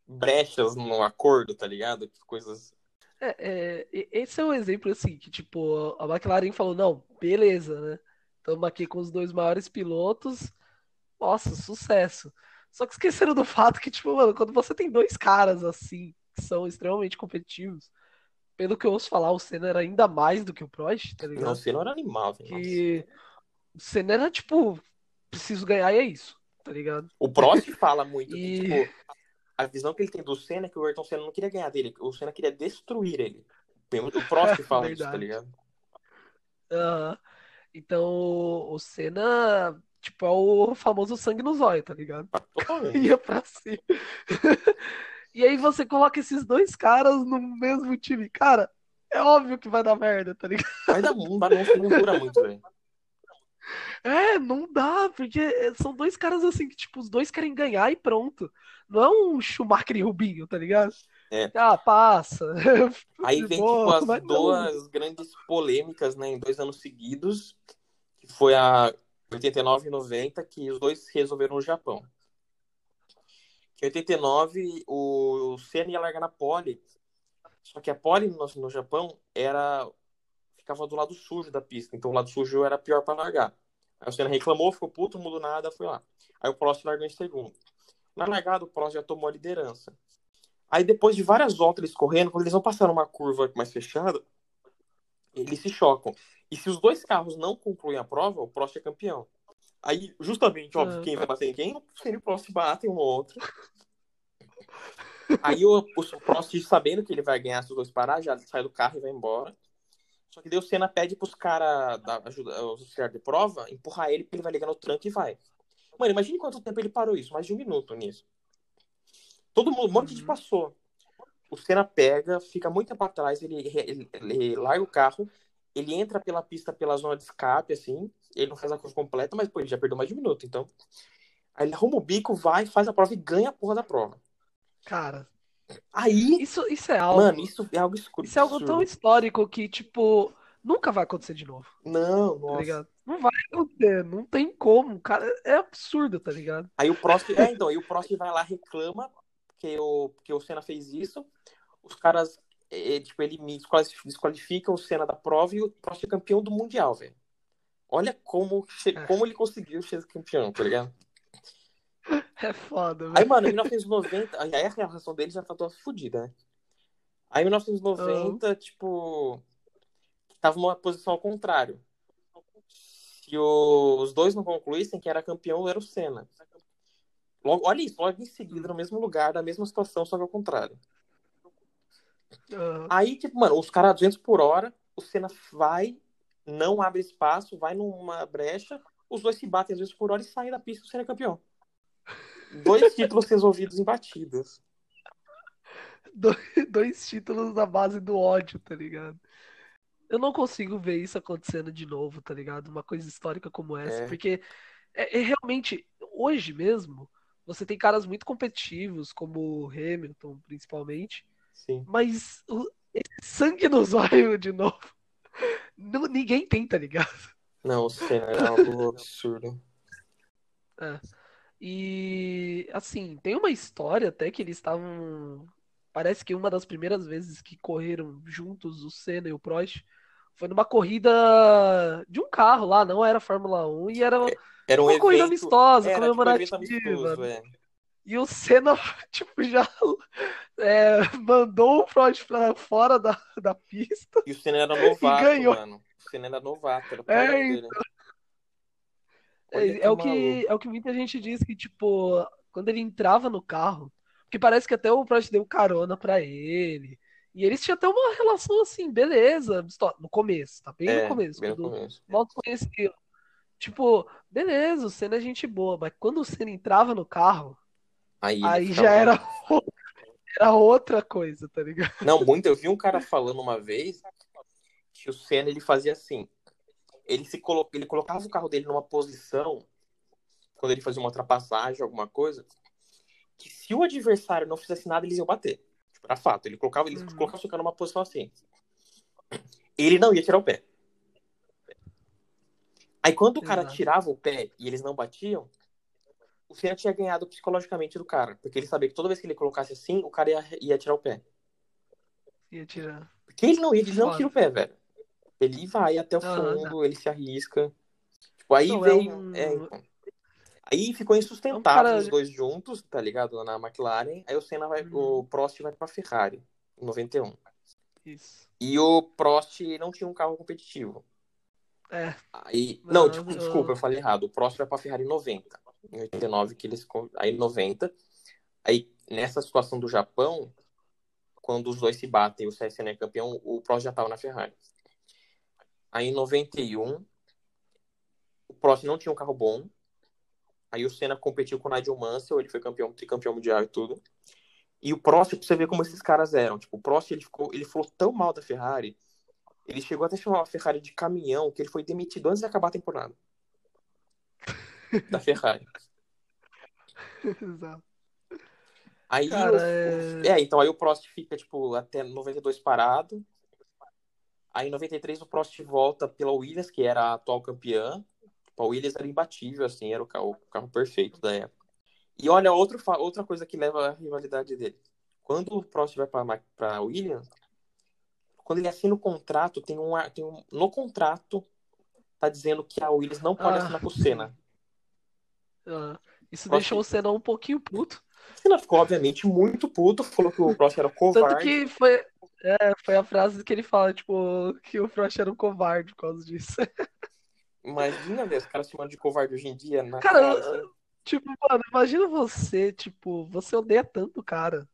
brechas no acordo, tá ligado? Coisas é, é, esse é um exemplo assim, que tipo, a McLaren falou, não, beleza, né? Estamos aqui com os dois maiores pilotos. Nossa, sucesso. Só que esqueceram do fato que, tipo, mano, quando você tem dois caras assim, que são extremamente competitivos, pelo que eu ouço falar, o Senna era ainda mais do que o Prost, tá ligado? Não, o Senna era animal. Que o Senna era, tipo, preciso ganhar e é isso, tá ligado? O Prost fala muito e... que, tipo, a visão que ele tem do Senna é que o Ayrton Senna não queria ganhar dele, o Senna queria destruir ele. O Prost fala isso, tá ligado? Uhum. Então, o Senna, tipo, é o famoso sangue no zóio, tá ligado? [laughs] Ia pra cima. e aí você coloca esses dois caras no mesmo time. Cara, é óbvio que vai dar merda, tá ligado? Vai dar, não dura muito, velho. É, não dá, porque são dois caras assim que, tipo, os dois querem ganhar e pronto. Não é um Schumacher e Rubinho, tá ligado? É. Ah, passa. [laughs] Aí vem, tipo, as duas não. grandes polêmicas, né, em dois anos seguidos, que foi a 89 e 90, que os dois resolveram no Japão. Em 89, o Senna ia largar na pole, só que a pole no, no Japão era ficava do lado sujo da pista, então o lado sujo era pior para largar. Aí o Senna reclamou, ficou puto, mudou nada, foi lá. Aí o Prost largou em segundo. Na largada, o Prost já tomou a liderança. Aí depois de várias voltas eles correndo, quando eles vão passar uma curva mais fechada, eles se chocam. E se os dois carros não concluem a prova, o Prost é campeão. Aí, justamente, óbvio, quem vai bater em quem? E o Prost batem um no outro. Aí o, o Prost, sabendo que ele vai ganhar se os dois parar, já sai do carro e vai embora. Só que daí o Senna pede pros caras ajuda, os auxiliares de prova empurrar ele, porque ele vai ligar no tranco e vai. Mano, imagine quanto tempo ele parou isso, mais de um minuto nisso. Todo mundo, um monte de uhum. passou. O Senna pega, fica muito tempo atrás, ele, ele, ele, larga o carro, ele entra pela pista pela zona de escape, assim, ele não faz a curva completa, mas pô, ele já perdeu mais de um minuto, então. Aí ele arruma o bico, vai, faz a prova e ganha a porra da prova. Cara, Aí. Isso, isso é algo. Mano, isso é algo escuro. Isso é algo tão histórico que, tipo, nunca vai acontecer de novo. Não, tá. Ligado? Não vai acontecer, não tem como, cara. É absurdo, tá ligado? Aí o próximo. É, então, aí o próximo vai lá reclama que o, que o Senna fez isso. Os caras, é, tipo, ele desqualifica o Senna da prova e o próximo é campeão do Mundial, velho. Olha como, é. como ele conseguiu ser campeão, tá ligado? [laughs] É foda, velho. Aí, mano, em 1990, aí a relação dele já tá toda fodida, né? Aí em 1990, uhum. tipo, tava uma posição ao contrário. Se os dois não concluíssem, que era campeão era o Senna. Logo, olha isso, logo em seguida, no mesmo lugar, na mesma situação, só que ao contrário. Uhum. Aí, tipo, mano, os caras 200 por hora, o Senna vai, não abre espaço, vai numa brecha, os dois se batem às vezes por hora e saem da pista o Senna é campeão. Dois títulos resolvidos em batidas. dois, dois títulos na base do ódio, tá ligado? Eu não consigo ver isso acontecendo de novo, tá ligado? Uma coisa histórica como essa. É. Porque é, é, realmente, hoje mesmo, você tem caras muito competitivos, como o Hamilton, principalmente. Sim. Mas o, sangue nos olhos de novo. [laughs] Não, ninguém tem, tá ligado? Não, o Senna é [laughs] algo absurdo. É. E assim, tem uma história até que eles estavam. Parece que uma das primeiras vezes que correram juntos o Senna e o Prost foi numa corrida de um carro lá, não era Fórmula 1, e era, é, era um uma evento, corrida amistosa, era, comemorativa. Tipo, um amistoso, é. E o Senna, [laughs] tipo, já é, mandou o Prost pra fora da, da pista. E o Senna era novato, ganhou. mano. O Senna era novato, era é, então... é, é, o que, é o que muita gente diz que, tipo, quando ele entrava no carro, porque parece que até o Prost deu carona pra ele. E eles tinham até uma relação assim, beleza, no começo, tá bem é, no começo. Bem no começo. Mal conhecido. Tipo, beleza, o Senna é gente boa, mas quando o Senna entrava no carro, aí, aí já era, [laughs] era outra coisa, tá ligado? Não, muito. Eu vi um cara falando uma vez que o Senna ele fazia assim. Ele, se colo... ele colocava o carro dele numa posição, quando ele fazia uma ultrapassagem, alguma coisa, que se o adversário não fizesse nada, eles iam bater. Tipo, era fato. Ele colocava, ele uhum. colocava o cara numa posição assim. Ele não ia tirar o pé. Aí quando o cara Exato. tirava o pé e eles não batiam, o Senna tinha ganhado psicologicamente do cara. Porque ele sabia que toda vez que ele colocasse assim, o cara ia, ia tirar o pé. Ia tirar. Porque ele não, ele não tira o pé, velho. Ele vai até o fundo, ele se arrisca. Tipo, aí não, veio. É um... é, então. Aí ficou insustentável os dois juntos, tá ligado? Na McLaren. Aí o Senna vai. Hum. O Prost vai pra Ferrari, em 91. Isso. E o Prost não tinha um carro competitivo. É. Aí, não, não tipo, desculpa, eu falei errado. O Prost vai pra Ferrari em 90. Em 89 que eles. Aí em 90. Aí, nessa situação do Japão, quando os dois se batem e o CSN é campeão, o Prost já tava na Ferrari. Aí em 91, o Prost não tinha um carro bom. Aí o Senna competiu com o Nigel Mansell, ele foi campeão, tricampeão mundial e tudo. E o Prost, pra você ver como esses caras eram. Tipo, o Prost, ele, ficou, ele falou tão mal da Ferrari, ele chegou até a chamar a Ferrari de caminhão, que ele foi demitido antes de acabar a temporada. da Ferrari. [laughs] Exato. Aí, Cara, o, é... é... então aí o Prost fica, tipo, até 92 parado. Aí em 93 o Prost volta pela Williams, que era a atual campeã. A Williams era imbatível, assim, era o carro, o carro perfeito da época. E olha, outro, outra coisa que leva a rivalidade dele. Quando o Prost vai para a Williams, quando ele assina o contrato, tem um, tem um. No contrato, tá dizendo que a Williams não pode ah. assinar com o Senna. [laughs] Ah. Isso Prost... deixou o Senna um pouquinho puto. O Senna ficou, obviamente, muito puto, falou que o Prost era covarde. Tanto que foi, é, foi a frase que ele fala, tipo, que o Prost era um covarde por causa disso. Imagina, ver os caras chamando de covarde hoje em dia. Na cara, tipo, mano, imagina você, tipo, você odeia tanto o cara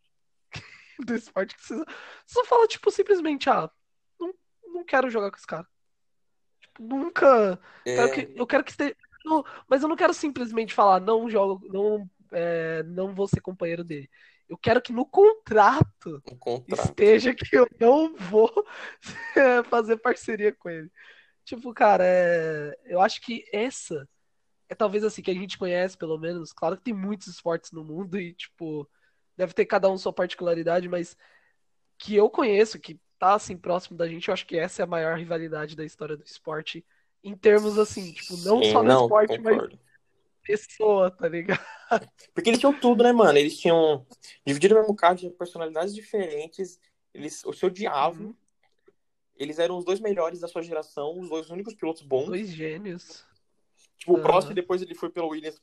[laughs] do esporte que você só fala, tipo, simplesmente, ah, não, não quero jogar com esse cara. Tipo, nunca. É... Quero que, eu quero que esteja. Não, mas eu não quero simplesmente falar, não jogo, não, é, não vou ser companheiro dele. Eu quero que no contrato, contrato. esteja que eu não vou [laughs] fazer parceria com ele. Tipo, cara, é... eu acho que essa é talvez assim que a gente conhece, pelo menos. Claro que tem muitos esportes no mundo e, tipo, deve ter cada um sua particularidade, mas que eu conheço, que tá assim próximo da gente, eu acho que essa é a maior rivalidade da história do esporte. Em termos assim, tipo, não Sim, só no não, esporte, concordo. mas pessoa, tá ligado? Porque eles tinham tudo, né, mano? Eles tinham dividido o mesmo carro, tinham personalidades diferentes, eles se odiavam. Uhum. Eles eram os dois melhores da sua geração, os dois únicos pilotos bons. Dois gênios. Tipo, uhum. o Prost depois ele foi pelo Williams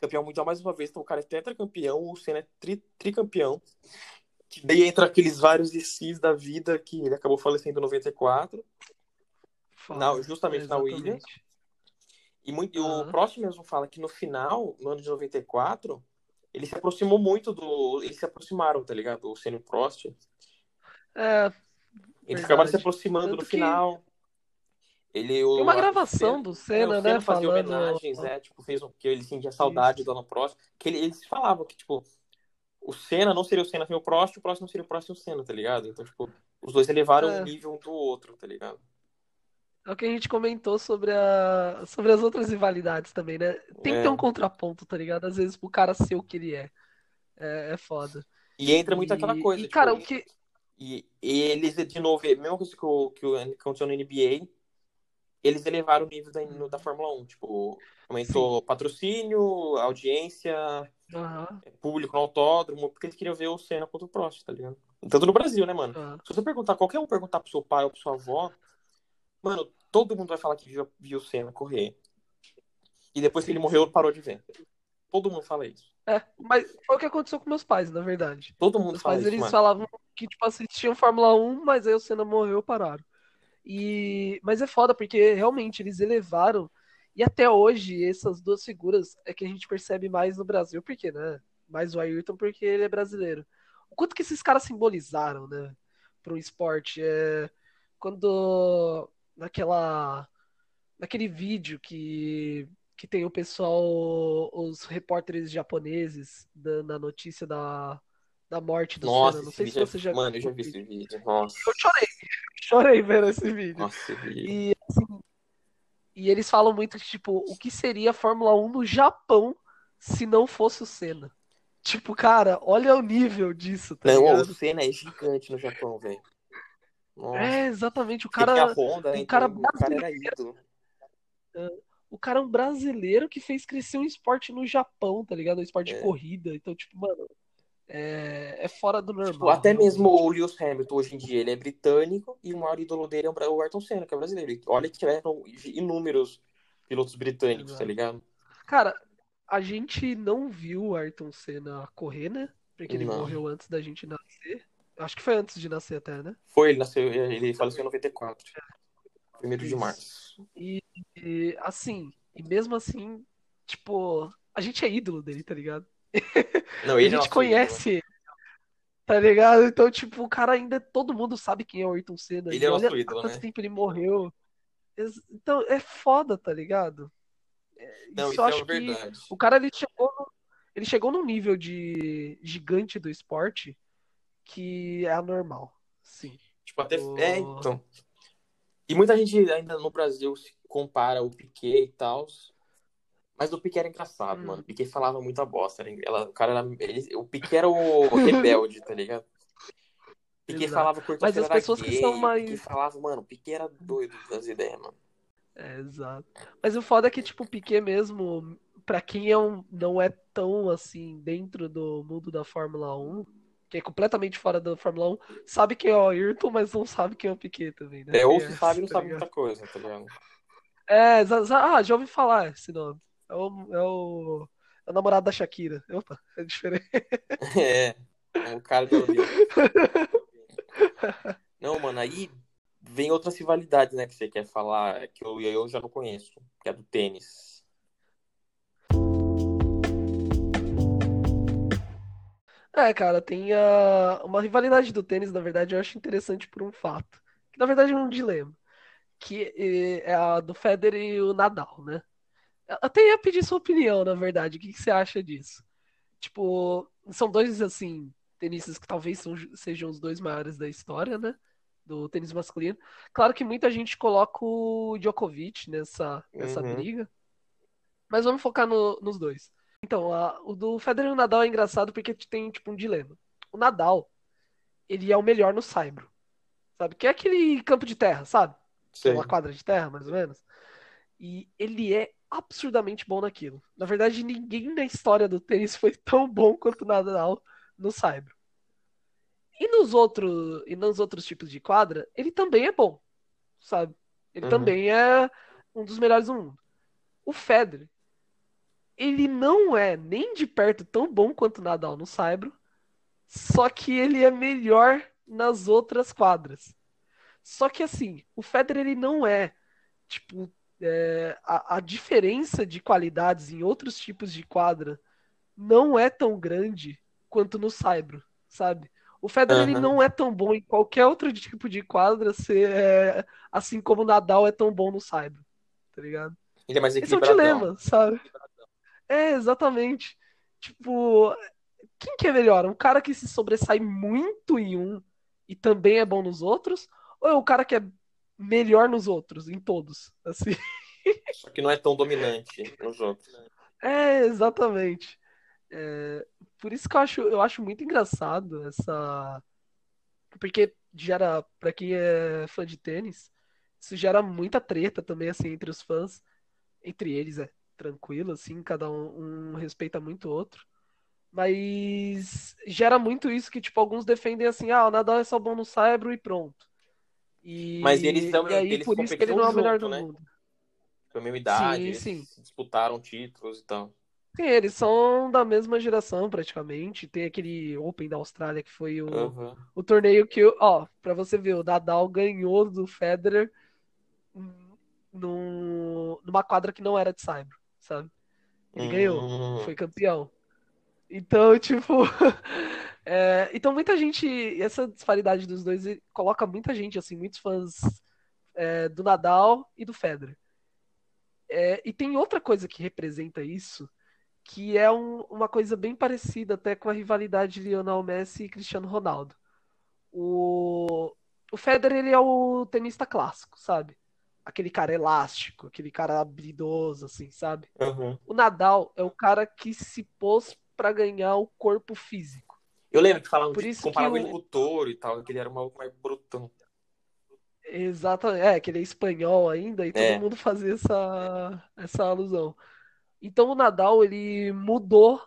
campeão mundial mais uma vez, então o cara é tetracampeão, o Senna é tri, tricampeão. Que daí entra aqueles vários ICs da vida que ele acabou falecendo em 94. Foda, não, justamente na Williams. E muito, uhum. o Prost mesmo fala que no final, no ano de 94, ele se aproximou muito do. Eles se aproximaram, tá ligado? O Senna e o Prost. É. Eles acabaram se aproximando Tanto no final. Ele, o, Tem uma gravação do Senna, é, né? Fazia falando... homenagens, é, tipo, fez um, que ele sentia saudade Isso. do Alan Prost. Que ele, eles falavam que, tipo, o Senna não seria o Senna sem o Prost, o Prost não seria o Prost sem o Senna, tá ligado? Então, tipo, os dois elevaram é. o nível um do outro, tá ligado? É o que a gente comentou sobre, a... sobre as outras rivalidades também, né? Tem que ter é. um contraponto, tá ligado? Às vezes pro cara ser o que ele é. É, é foda. E entra muito e... aquela coisa. E, tipo, cara, o que. E, e, eles, de novo, a mesma coisa que, o, que aconteceu no NBA, eles elevaram o nível da, no, da Fórmula 1. Tipo, aumentou Sim. patrocínio, audiência, uhum. público no autódromo, porque eles queriam ver o Senna contra o Prost, tá ligado? Tanto no Brasil, né, mano? Uhum. Se você perguntar, qualquer um perguntar pro seu pai ou pro sua avó, mano, todo mundo vai falar que viu, viu o Senna correr. E depois que ele morreu, parou de ver. Todo mundo fala isso. É, mas foi o que aconteceu com meus pais, na verdade. Todo mundo meus fala pais, isso, eles mano. falavam que, tipo, assistiam Fórmula 1, mas aí o Senna morreu, pararam. E... Mas é foda, porque realmente eles elevaram. E até hoje, essas duas figuras é que a gente percebe mais no Brasil. Por quê, né? Mais o Ayrton, porque ele é brasileiro. O quanto que esses caras simbolizaram, né? Para o esporte. É... Quando. Naquela. Naquele vídeo que que tem o pessoal, os repórteres japoneses dando a notícia da, da morte do Nossa, Senna. Não sei se vídeo você é- já Mano, eu já vi esse vídeo. Nossa. Eu chorei. [laughs] Chorei vendo esse vídeo. Nossa. E, assim, e eles falam muito que, tipo, o que seria a Fórmula 1 no Japão se não fosse o Senna? Tipo, cara, olha o nível disso, tá Não, ligado? o Senna é gigante no Japão, velho. Nossa. É, exatamente. O cara, Honda, né? um cara Então, o cara ídolo. o cara é um brasileiro que fez crescer um esporte no Japão, tá ligado? Um esporte É. de corrida. Então, tipo, mano, é, é fora do normal. Tipo, até realmente. mesmo o Lewis Hamilton, hoje em dia, ele é britânico e o maior ídolo dele é o Ayrton Senna, que é brasileiro. E olha que tiveram inúmeros pilotos britânicos, Exato. tá ligado? Cara, a gente não viu o Ayrton Senna correr, né? Porque ele Não. morreu antes da gente nascer. Acho que foi antes de nascer até, né? Foi, ele nasceu, ele faleceu em 94. Primeiro de março. E, e, assim, e mesmo assim, tipo, a gente é ídolo dele, tá ligado? Não, [laughs] a ele é gente nosso conhece ele, tá ligado? Então, tipo, o cara ainda, todo mundo sabe quem é o Ayrton Senna. Ele é nosso olha ídolo, há quanto né? tempo ele morreu. Então, é foda, tá ligado? É, Não, isso isso eu é acho uma que verdade. o cara, ele chegou, no, ele chegou num nível de gigante do esporte que é anormal, sim. Tipo, até. O- É, então. E muita gente ainda no Brasil se compara o Piquet e tal. Mas o Piquet era engraçado, Hum. mano. O Piquet falava muita bosta. Né? Ela, o cara era. ele- o Piquet era o [laughs] rebelde, tá ligado? O Piquet Exato. falava que o Mas as era pessoas que gay, são o mais- Piquet falava, mano, o Piquet era doido das ideias, mano. É, exato. Mas o foda é que, tipo, o Piquet mesmo, pra quem é um, não é tão, assim, dentro do mundo da Fórmula 1, que é completamente fora da Fórmula 1, sabe quem é o Ayrton, mas não sabe quem é o Piquet também, né? É, ou Tem se sabe, não tá sabe ligado? muita coisa, tá ligado? É, ah, já ouvi falar esse nome. É o, é o, é o namorado da Shakira. Opa, é diferente. [laughs] É, o cara ouvido. Não, mano, aí vem outras rivalidades, né, que você quer falar, que eu, eu já não conheço, que é do tênis. É, cara, tem a, uma rivalidade do tênis, na verdade, eu acho interessante por um fato. Que, na verdade, é um dilema. Que é a do Federer e o Nadal, né? Eu até ia pedir sua opinião, na verdade. O que que você acha disso? Tipo, são dois, assim, tenistas que talvez são- sejam os dois maiores da história, né? Do tênis masculino. Claro que muita gente coloca o Djokovic nessa, nessa Uhum. briga. Mas vamos focar no- nos dois. Então, a- o do Federer e o Nadal é engraçado porque tem, tipo, um dilema. O Nadal, ele é o melhor no saibro. Sabe? Que é aquele campo de terra, sabe? Sei. Uma quadra de terra, mais ou menos. E ele é absurdamente bom naquilo. Na verdade, ninguém na história do tênis foi tão bom quanto o Nadal no saibro. E nos outros, e nos outros tipos de quadra, ele também é bom, sabe? Ele Uhum. também é um dos melhores do mundo. O Federer, ele não é nem de perto tão bom quanto o Nadal no saibro, só que ele é melhor nas outras quadras. Só que assim, o Federer ele não é, tipo, é, a, a diferença de qualidades em outros tipos de quadra não é tão grande quanto no saibro, sabe? O Federer ele Aham. não é tão bom em qualquer outro tipo de quadra, se, é, assim como o Nadal é tão bom no saibro, tá ligado? Ele é mais Esse é equilibradão. dilema, sabe? É, exatamente. Tipo, quem que é melhor? Um cara que se sobressai muito em um e também é bom nos outros? Ou é o cara que é melhor nos outros, em todos? Assim. [laughs] Só que não é tão dominante nos outros. É, exatamente. É, por isso que eu acho, eu acho muito engraçado essa. Porque gera, pra quem é fã de tênis, isso gera muita treta também, assim, entre os fãs. Entre eles, é tranquilo, assim, cada um, um respeita muito o outro. Mas gera muito isso que, tipo, alguns defendem assim, ah, o Nadal é só bom no Saibro e pronto. E, Mas eles são, e aí, eles por isso que ele não é o melhor junto, do né? mundo. Com a mesma idade, Sim, eles sim. disputaram títulos e tal. Sim, eles são da mesma geração, praticamente. Tem aquele Open da Austrália que foi o, Uhum. o torneio que, ó, pra você ver, o Nadal ganhou do Federer num, numa quadra que não era de Saibro, sabe? Ele ganhou, Hum. foi campeão. Então, [laughs] tipo. [laughs] é, então, muita gente. Essa disparidade dos dois coloca muita gente, assim, muitos fãs é, do Nadal e do Federer. É, e tem outra coisa que representa isso, que é um- uma coisa bem parecida até com a rivalidade de Lionel Messi e Cristiano Ronaldo. O, o Federer, ele é o tenista clássico, sabe? Aquele cara elástico, aquele cara habilidoso, assim, sabe? Uhum. O Nadal é o cara que se pôs pra ganhar o corpo físico. Eu lembro que falavam Por de isso comparavam ele com o touro e tal, que ele era um maluco mais brutão. Exatamente. É, que ele é espanhol ainda e todo É. mundo fazia essa, essa alusão. Então o Nadal, ele mudou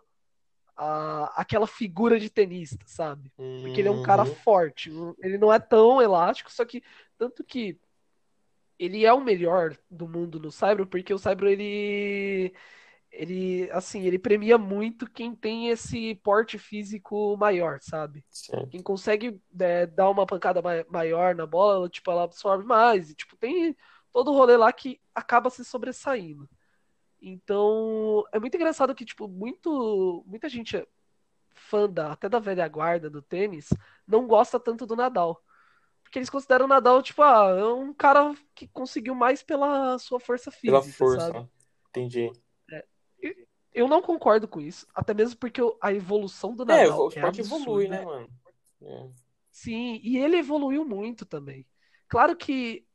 a, aquela figura de tenista, sabe? Porque ele é um cara Uhum. forte. Ele não é tão elástico, só que tanto que ele é o melhor do mundo no Saibro, porque o Saibro ele ele assim, ele premia muito quem tem esse porte físico maior, sabe? Sim. Quem consegue é, dar uma pancada ma- maior na bola, ela, tipo, ela absorve mais. E, tipo, tem todo o rolê lá que acaba se sobressaindo. Então, é muito engraçado que, tipo, muito, muita gente fã da, até da velha guarda do tênis não gosta tanto do Nadal. Porque eles consideram o Nadal, tipo, ah, é um cara que conseguiu mais pela sua força Pela física, força. sabe? Entendi. Eu não concordo com isso, até mesmo porque a evolução do É, Nadal o esporte é evolui, absurda. né, mano? É. Sim, e ele evoluiu muito também. Claro que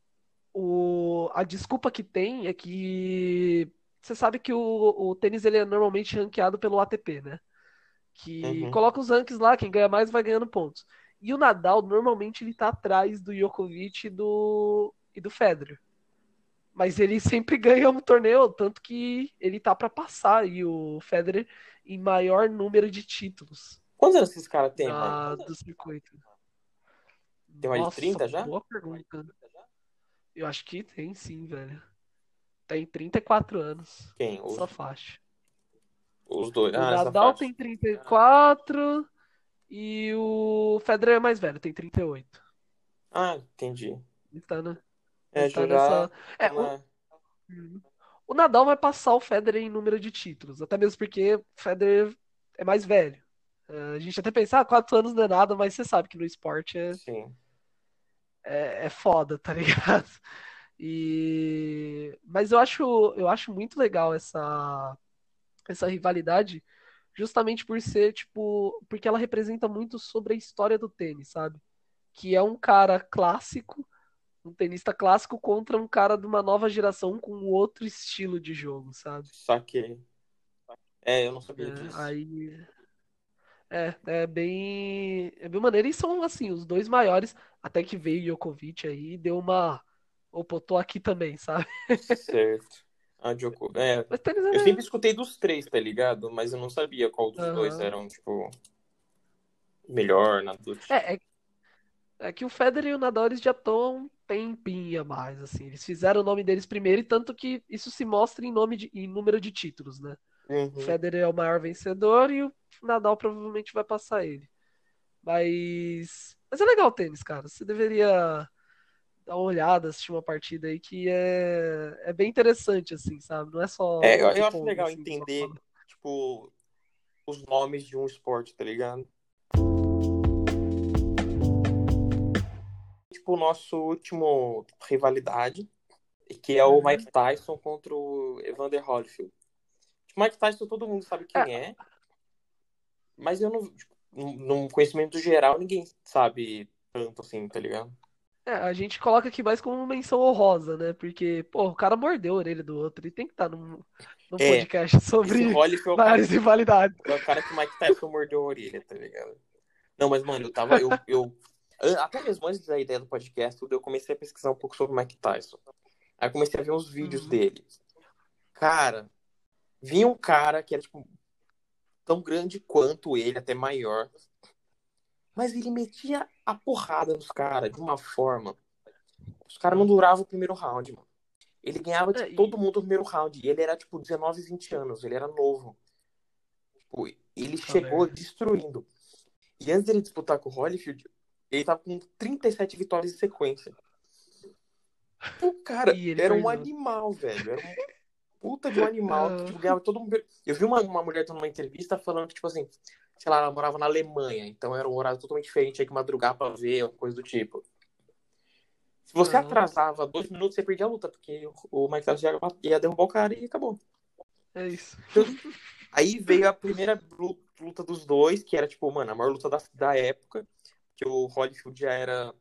o, a desculpa que tem é que você sabe que o, o tênis ele é normalmente ranqueado pelo ATP, né? Que Uhum. coloca os rankings lá, quem ganha mais vai ganhando pontos. E o Nadal, normalmente, ele tá atrás do Djokovic e do, e do Federer. Mas ele sempre [laughs] ganha um torneio, tanto que ele tá pra passar aí o Federer em maior número de títulos Quantos anos esses caras têm, mano? da- do circuito. Tem mais de Nossa, 30 já? Boa pergunta. Eu acho que tem sim, velho. Tem 34 anos. Quem? Os, Essa faixa. os dois. O Ah, Nadal tem 34 e o Federer é mais velho, tem 38. Ah, entendi. Ele tá, na- É, tá nessa. É, o, uma- o Nadal vai passar o Federer em número de títulos, até mesmo porque o Federer é mais velho. É, A gente até pensa, ah, 4 anos não é nada, mas você sabe que no esporte é, Sim. é, é foda, tá [laughs] ligado? E mas eu acho eu acho muito legal essa essa rivalidade, justamente por ser tipo, porque ela representa muito sobre a história do tênis, sabe? Que é um cara clássico, um tenista clássico contra um cara de uma nova geração com outro estilo de jogo, sabe? Saquei. É, eu não sabia É, disso. aí é, é bem é bem maneiro e são assim os dois maiores, até que veio o Djokovic aí e deu uma Opa, tô aqui também, sabe? Certo. Ah, Djoko... É, Mas tênis eu sempre escutei dos três, tá ligado? Mas eu não sabia qual dos Aham. dois eram, tipo, melhor na É, é, é que o Federer e o Nadal eles já estão um tempinho a mais, assim. Eles fizeram o nome deles primeiro e tanto que isso se mostra em nome de, em número de títulos, né? O Uhum. Federer é o maior vencedor e o Nadal provavelmente vai passar ele. Mas, mas é legal o tênis, cara. Você deveria dar uma olhada, assistir uma partida aí que é, é bem interessante, assim, sabe? Não é só É, eu, eu acho legal assim, entender, tipo, os nomes de um esporte, tá ligado? Tipo, o nosso último rivalidade, que é o Uhum. Mike Tyson contra o Evander Holyfield. Tipo, Mike Tyson todo mundo sabe quem é. Mas eu não, tipo, num conhecimento geral, ninguém sabe tanto assim, tá ligado? É, a gente coloca aqui mais como menção honrosa, né? Porque, pô, o cara mordeu a orelha do outro e tem que estar tá num, num é, podcast [laughs] sobre várias rivalidades. É o cara que o Mike Tyson mordeu a orelha, tá ligado? Não, mas, mano, eu tava. Eu, eu, até mesmo antes da ideia do podcast, eu comecei a pesquisar um pouco sobre o Mike Tyson. Aí comecei a ver uns vídeos uhum. dele. Cara, vinha um cara que era, tipo, tão grande quanto ele, até maior. Mas ele metia a porrada nos caras de uma forma. Os caras não duravam o primeiro round, mano. Ele ganhava de e... todo mundo no primeiro round. E ele era, tipo, 19, 20 anos. Ele era novo. Tipo, ele ah, chegou destruindo. E antes dele disputar com o Holyfield, ele tava com 37 vitórias em sequência. O cara era um animal, velho. Era um puta de um animal que tipo, [laughs] ganhava todo mundo. Eu vi uma, uma mulher numa entrevista falando que, tipo assim, sei lá, ela morava na Alemanha, então era um horário totalmente diferente, tinha que madrugar pra ver, coisa do tipo. Se você uhum. atrasava dois minutos, você perdia a luta, porque o Mike Tyson ia derrubar o cara e acabou. É isso. Então, [laughs] aí veio a primeira luta dos dois, que era, tipo, mano, a maior luta da, da época, que o Holyfield já era.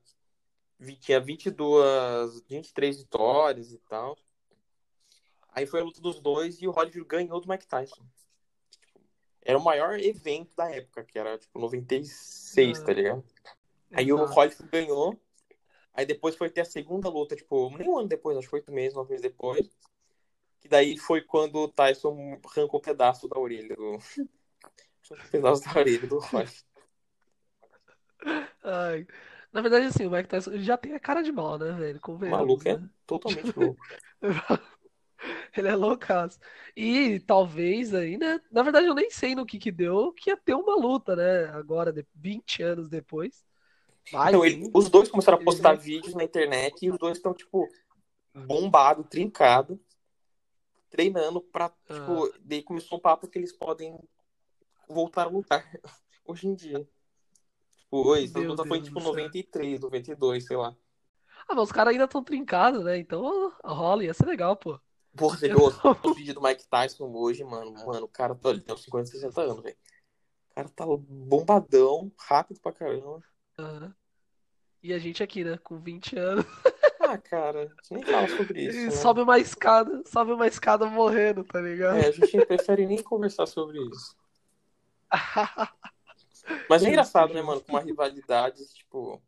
Tinha 22, 23 vitórias e tal. Aí foi a luta dos dois e o Holyfield ganhou do Mike Tyson. Era o maior evento da época, que era tipo 96, tá ligado? Aí Exato. o Holyfield ganhou. Aí depois foi ter a segunda luta, tipo, nem um ano depois, acho que oito meses, nove meses depois. Que daí foi quando o Tyson arrancou um pedaço da orelha do. [laughs] um pedaço da orelha do Holyfield. [laughs] Ai. Na verdade, assim, o Mike Tyson já tem a cara de mal, né, velho? O maluco é né? é totalmente louco. [laughs] [laughs] Ele é loucaço. E talvez aí, né? Na verdade, eu nem sei no que que deu que ia ter uma luta, né? Agora, 20 anos depois. então, ele, os dois começaram a postar vídeos na internet e os dois estão, tipo, bombado, trincado, treinando pra, ah. tipo, daí começou um papo que eles podem voltar a lutar [laughs] hoje em dia. Tipo, oi, essa luta foi, tipo, 93, 92, sei lá. Ah, mas os caras ainda estão trincados, né? Então rola, ia ser legal, pô. Porra, você viu o vídeo do Mike Tyson hoje, mano? Mano, o cara tá, tem uns 50, 60 anos, velho. O cara tá bombadão, rápido pra caramba. Uhum. E a gente aqui, né? Com 20 anos. Ah, cara, a gente nem fala sobre [laughs] isso. Né? sobe uma escada, sobe uma escada morrendo, tá ligado? É, a gente prefere nem conversar sobre isso. [laughs] Mas é engraçado, né, mano? Com uma [laughs] rivalidade, tipo,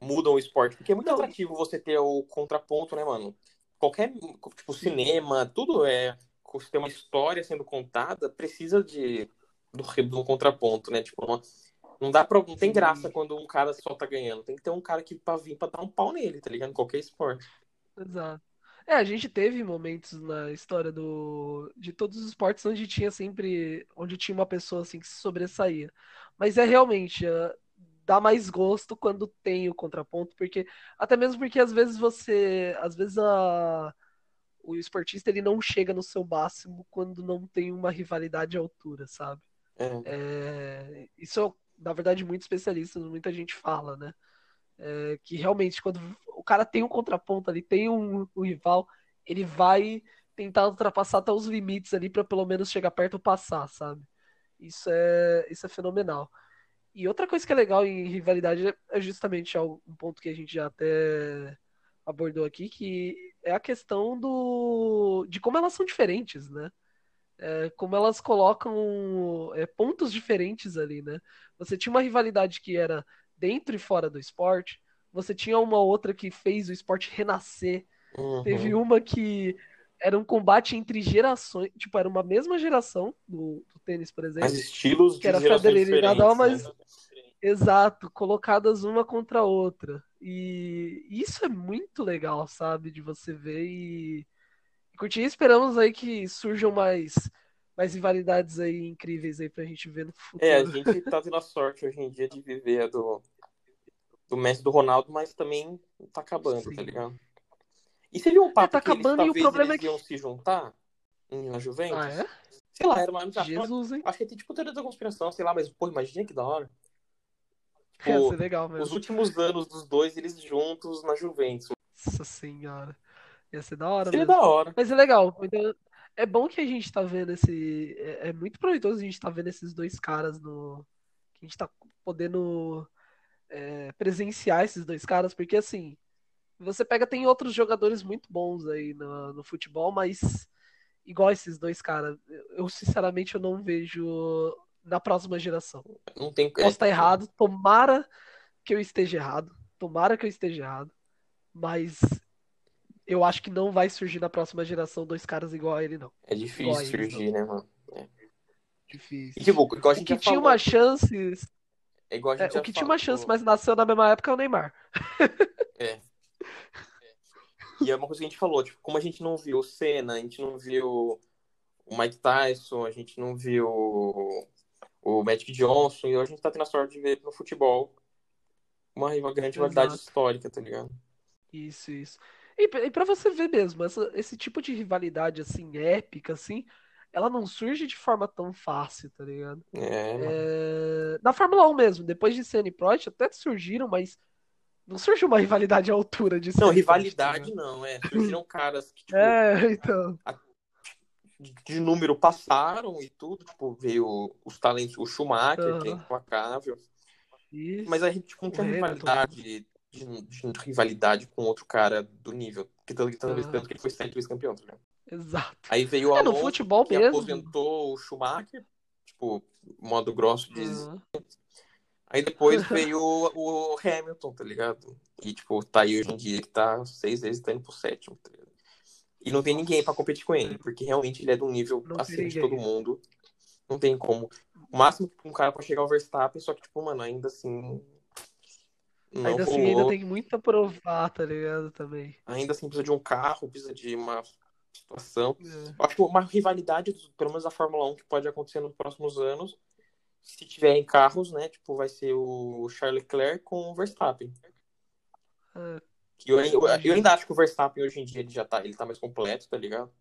mudam o esporte. Porque é muito atrativo você ter o contraponto, né, mano? Qualquer tipo cinema, tudo é se tem uma história sendo contada, precisa de do, do contraponto, né? Tipo, não, não dá para não tem graça quando um cara só tá ganhando, tem que ter um cara que para vir para dar um pau nele, tá ligado? Em qualquer esporte. Exato. É, a gente teve momentos na história do de todos os esportes onde tinha sempre onde tinha uma pessoa assim que se sobressaía. Mas é realmente dá mais gosto quando tem o contraponto, porque até mesmo porque às vezes você, às vezes a o esportista ele não chega no seu máximo quando não tem uma rivalidade à altura, sabe? É. É, isso na verdade muitos especialistas, muita gente fala, né? É, que realmente quando o cara tem um contraponto ali, tem um, um rival, ele vai tentar ultrapassar até os limites ali para pelo menos chegar perto ou passar, sabe? Isso é, isso é fenomenal. E outra coisa que é legal em rivalidade é justamente um ponto que a gente já até abordou aqui, que é a questão do de como elas são diferentes, né? É, como elas colocam é, pontos diferentes ali, né? Você tinha uma rivalidade que era dentro e fora do esporte, você tinha uma outra que fez o esporte renascer, uhum. teve uma que era um combate entre gerações, tipo, era uma mesma geração do, do tênis, por exemplo. Mas estilos que era Federer e Nadal, mas né? exato, colocadas uma contra a outra. E isso é muito legal, sabe, de você ver e, e curtir. Esperamos aí que surjam mais mais rivalidades aí incríveis aí pra gente ver no futuro. É, a gente tá tendo a sorte hoje em dia de viver do do Messi do Ronaldo, mas também tá acabando, tá Sim. tá ligado? E você viu um papo é, tá que acabando eles, e o problema é que... iam se juntar na Juventus? Ah, é? Sei lá, era uma... Jesus, hein? Acho que tem tipo teoria da conspiração, sei lá, mas, pô, imagina que da hora. [laughs] Tipo, Ia ser legal mesmo. Os últimos anos dos dois, eles juntos na Juventus. Nossa senhora. Ia ser da hora Seria mesmo. da hora. Mas é legal. Então, é bom que a gente tá vendo esse. É, é muito proveitoso a gente tá vendo esses dois caras no. Que a gente tá podendo é, presenciar esses dois caras, porque assim. Você pega, tem outros jogadores muito bons aí no, no futebol, mas igual esses dois caras, eu sinceramente eu não vejo na próxima geração. Não tem Posso estar errado, tomara que eu esteja errado. Tomara que eu esteja errado. Mas eu acho que não vai surgir na próxima geração dois caras igual a ele, não. É difícil surgir, né, mano? É. Difícil. E, tipo, igual a gente o que tinha falou... uma chance. É igual a gente é, o que falou. tinha uma chance, mas nasceu na mesma época é o Neymar. É. [laughs] E é uma coisa que a gente falou, tipo, como a gente não viu o Senna, a gente não viu o Mike Tyson, a gente não viu o Magic Johnson, e hoje a gente tá tendo a sorte de ver no futebol uma, uma grande rivalidade histórica, tá ligado? Isso, isso. E, e para você ver mesmo, essa, esse tipo de rivalidade, assim, épica, assim, ela não surge de forma tão fácil, tá ligado? É, é... Na Fórmula 1 mesmo, depois de Senna e Prost, até surgiram, mas não surgiu uma rivalidade à altura de Não, rivalidade tá não, é. Surgiram caras que, tipo, é, então. A, de número passaram e tudo, tipo, veio os talentos, o Schumacher, uhum. que é implacável. Isso. Mas a gente tipo, não tinha rivalidade de, de, rivalidade com outro cara do nível. Que tanto, tanto, uhum. tanto que ele foi sempre vice-campeão, tá ligado? Exato. Aí veio o é, Alonso, no futebol que mesmo. aposentou o Schumacher, tipo, modo grosso de uhum. Aí depois [laughs] veio o, o, Hamilton, tá ligado? E, tipo, tá aí hoje em dia que tá seis vezes, tá indo pro sétimo, tá ligado? E não tem ninguém para competir com ele, porque realmente ele é de um nível não acima de todo mundo. Não tem como. O máximo que um cara pode chegar ao Verstappen, só que, tipo, mano, ainda assim. Não ainda assim, ainda tem muito a provar, tá ligado? Também. Ainda assim, precisa de um carro, precisa de uma situação. É. Acho que uma rivalidade, pelo menos da Fórmula 1, que pode acontecer nos próximos anos, se tiver em carros, né? Tipo, vai ser o Charles Leclerc com o Verstappen. É. Eu, eu, eu, ainda acho que o Verstappen hoje em dia ele já tá, ele tá mais completo, tá ligado?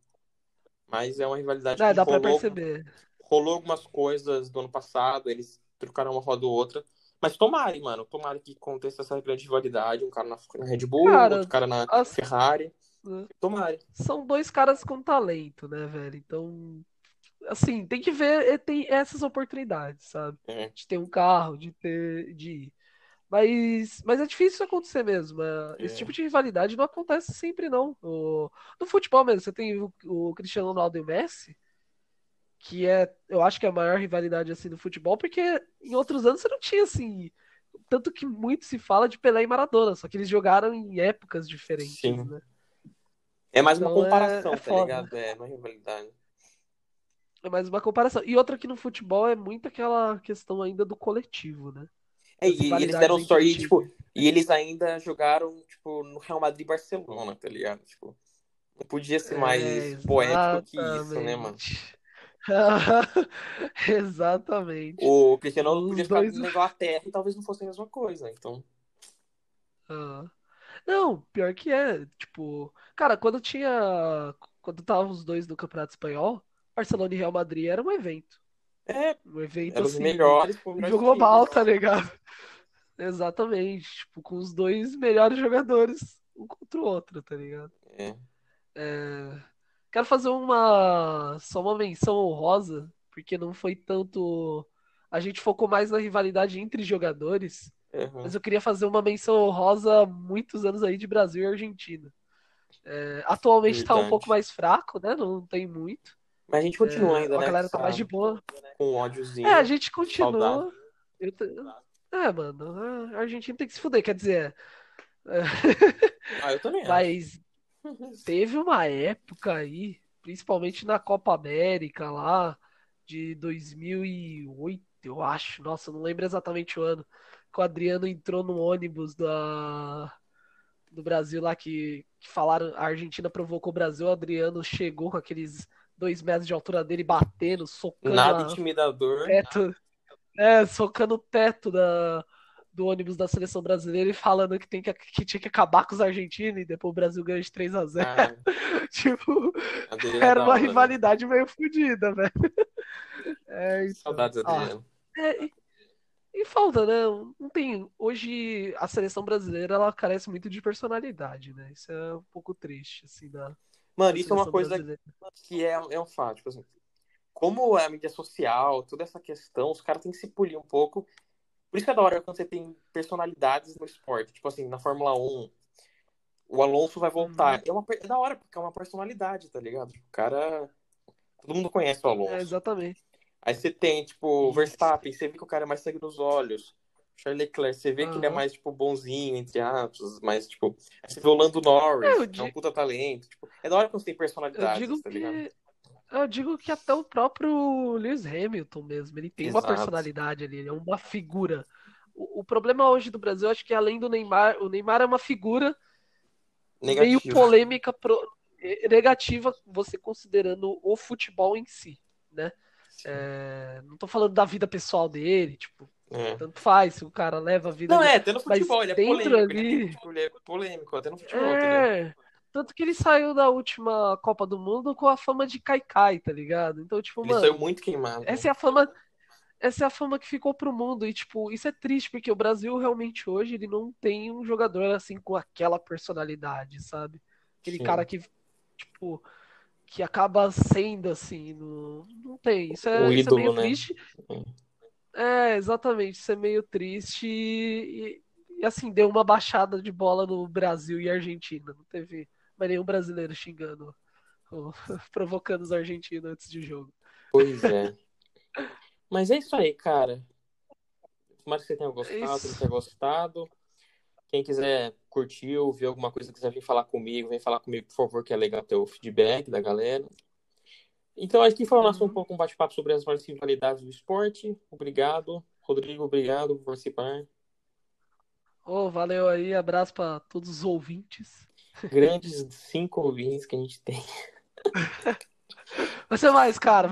Mas é uma rivalidade é, que dá rolou, pra perceber. rolou algumas coisas do ano passado, eles trocaram uma roda ou outra. Mas tomara, mano, tomara que aconteça essa grande rivalidade, um cara na, na Red Bull, cara, outro cara na as... Ferrari. Tomara. São dois caras com talento, né, velho? Então, assim, tem que ver, tem essas oportunidades, sabe? É. De ter um carro, de ter, de mas, mas é difícil isso acontecer mesmo. É, esse tipo de rivalidade não acontece sempre, não. O, no futebol mesmo, você tem o, o, Cristiano Ronaldo e o Messi, que é, eu acho que é a maior rivalidade assim no futebol, porque em outros anos você não tinha assim. Tanto que muito se fala de Pelé e Maradona, só que eles jogaram em épocas diferentes, Sim. né? É mais uma então, comparação, é, é tá ligado? É uma rivalidade. É mais uma comparação. E outra que no futebol é muito aquela questão ainda do coletivo, né? É, e, eles deram sorte, tipo, e eles ainda jogaram, tipo, no Real Madrid Barcelona, tá ligado? Tipo, não podia ser mais é, poético que isso, né, mano? exatamente. [laughs] O Cristiano Ronaldo podia ficar dois... na Inglaterra e talvez não fosse a mesma coisa, então. Ah. Não, pior que é, tipo, cara, quando tinha. Quando tava os dois no Campeonato Espanhol, Barcelona e Real Madrid era um evento. É, um evento assim, os melhores, nível global, tá ligado? [laughs] Exatamente, tipo, com os dois melhores jogadores, um contra o outro, tá ligado? É. é... Quero fazer uma só uma menção honrosa, porque não foi tanto a gente focou mais na rivalidade entre jogadores, uhum. mas eu queria fazer uma menção honrosa muitos anos aí de Brasil e Argentina. É, atualmente Verdade. tá um pouco mais fraco, né? Não tem muito. Mas a gente continua é, ainda, né? A galera tá mais de boa. Com ódiozinho. É, a gente continua. Eu te... É, mano, a Argentina tem que se fuder, quer dizer. É... Ah, eu também Mas teve uma época aí, principalmente na Copa América lá, de 2008, eu acho. Nossa, não lembro exatamente o ano. Que o Adriano entrou no ônibus da, do Brasil lá que, que falaram, a Argentina provocou o Brasil, o Adriano chegou com aqueles dois metros de altura dele batendo, socando. Nada intimidador. Teto, é, socando o teto da, do ônibus da seleção brasileira e falando que, tem que, que tinha que acabar com os argentinos e depois o Brasil ganha de 3 a 0 ah, [laughs] Tipo, era uma hora, né? rivalidade né? meio fodida, velho. [laughs] É, então, Saudades, Adriano. Ah, é, e, e falta, né? Não tem. Hoje a seleção brasileira ela carece muito de personalidade, né? Isso é um pouco triste, assim, da Mano, isso é uma coisa que é, é um fato. Tipo assim, como é a mídia social, toda essa questão, os caras têm que se polir um pouco. Por isso que é da hora quando você tem personalidades no esporte. Tipo assim, na Fórmula 1, o Alonso vai voltar. Uhum. É, uma, é da hora, porque é uma personalidade, tá ligado? O cara. Todo mundo conhece o Alonso. É, exatamente. Aí você tem, tipo, o Verstappen, você vê que o cara é mais sangue nos olhos. Charles Leclerc, você vê uhum. que ele é mais, tipo, bonzinho, entre aspas, mais, tipo... Você vê o Lando Norris, é, digo... é um puta talento. Tipo, é da hora quando você tem personalidade, tá ligado? Que... Eu digo que até o próprio Lewis Hamilton mesmo, ele tem Exato. uma personalidade ali, ele é uma figura. O, o, problema hoje do Brasil, acho que além do Neymar, o Neymar é uma figura Negativa. meio polêmica, pro, negativa, você considerando o futebol em si, né? É, não tô falando da vida pessoal dele, tipo, é. tanto faz se o cara leva a vida. Não, é, até no futebol, ele é polêmico. Ali... Né? Tipo, ele é polêmico, até no futebol. É, tanto que ele saiu da última Copa do Mundo com a fama de Kaikai, tá ligado? Então, tipo, ele mano. saiu muito queimado. Essa é a fama. Essa é a fama que ficou pro mundo. E, tipo, isso é triste, porque o Brasil realmente hoje ele não tem um jogador assim com aquela personalidade, sabe? Aquele Sim. cara que, tipo, que acaba sendo assim. No... Não tem. Isso é, o isso ídolo, é meio né? triste. É, exatamente. Isso é meio triste. E, e, assim, deu uma baixada de bola no Brasil e Argentina. Não teve mais nenhum brasileiro xingando, ou, [laughs] provocando os argentinos antes de jogo. Pois é. [laughs] Mas é isso aí, cara. Tomara que você tenha gostado, é tenha gostado. Quem quiser curtir, ouvir alguma coisa, quiser vir falar comigo, vem falar comigo, por favor, que é legal ter o feedback da galera. Então, aqui foi o nosso um uhum. pouco um bate-papo sobre as maiores rivalidades do esporte. Obrigado. Rodrigo, obrigado por participar. Oh, valeu aí, abraço para todos os ouvintes. Grandes cinco ouvintes que a gente tem. [laughs] Vai ser mais, cara.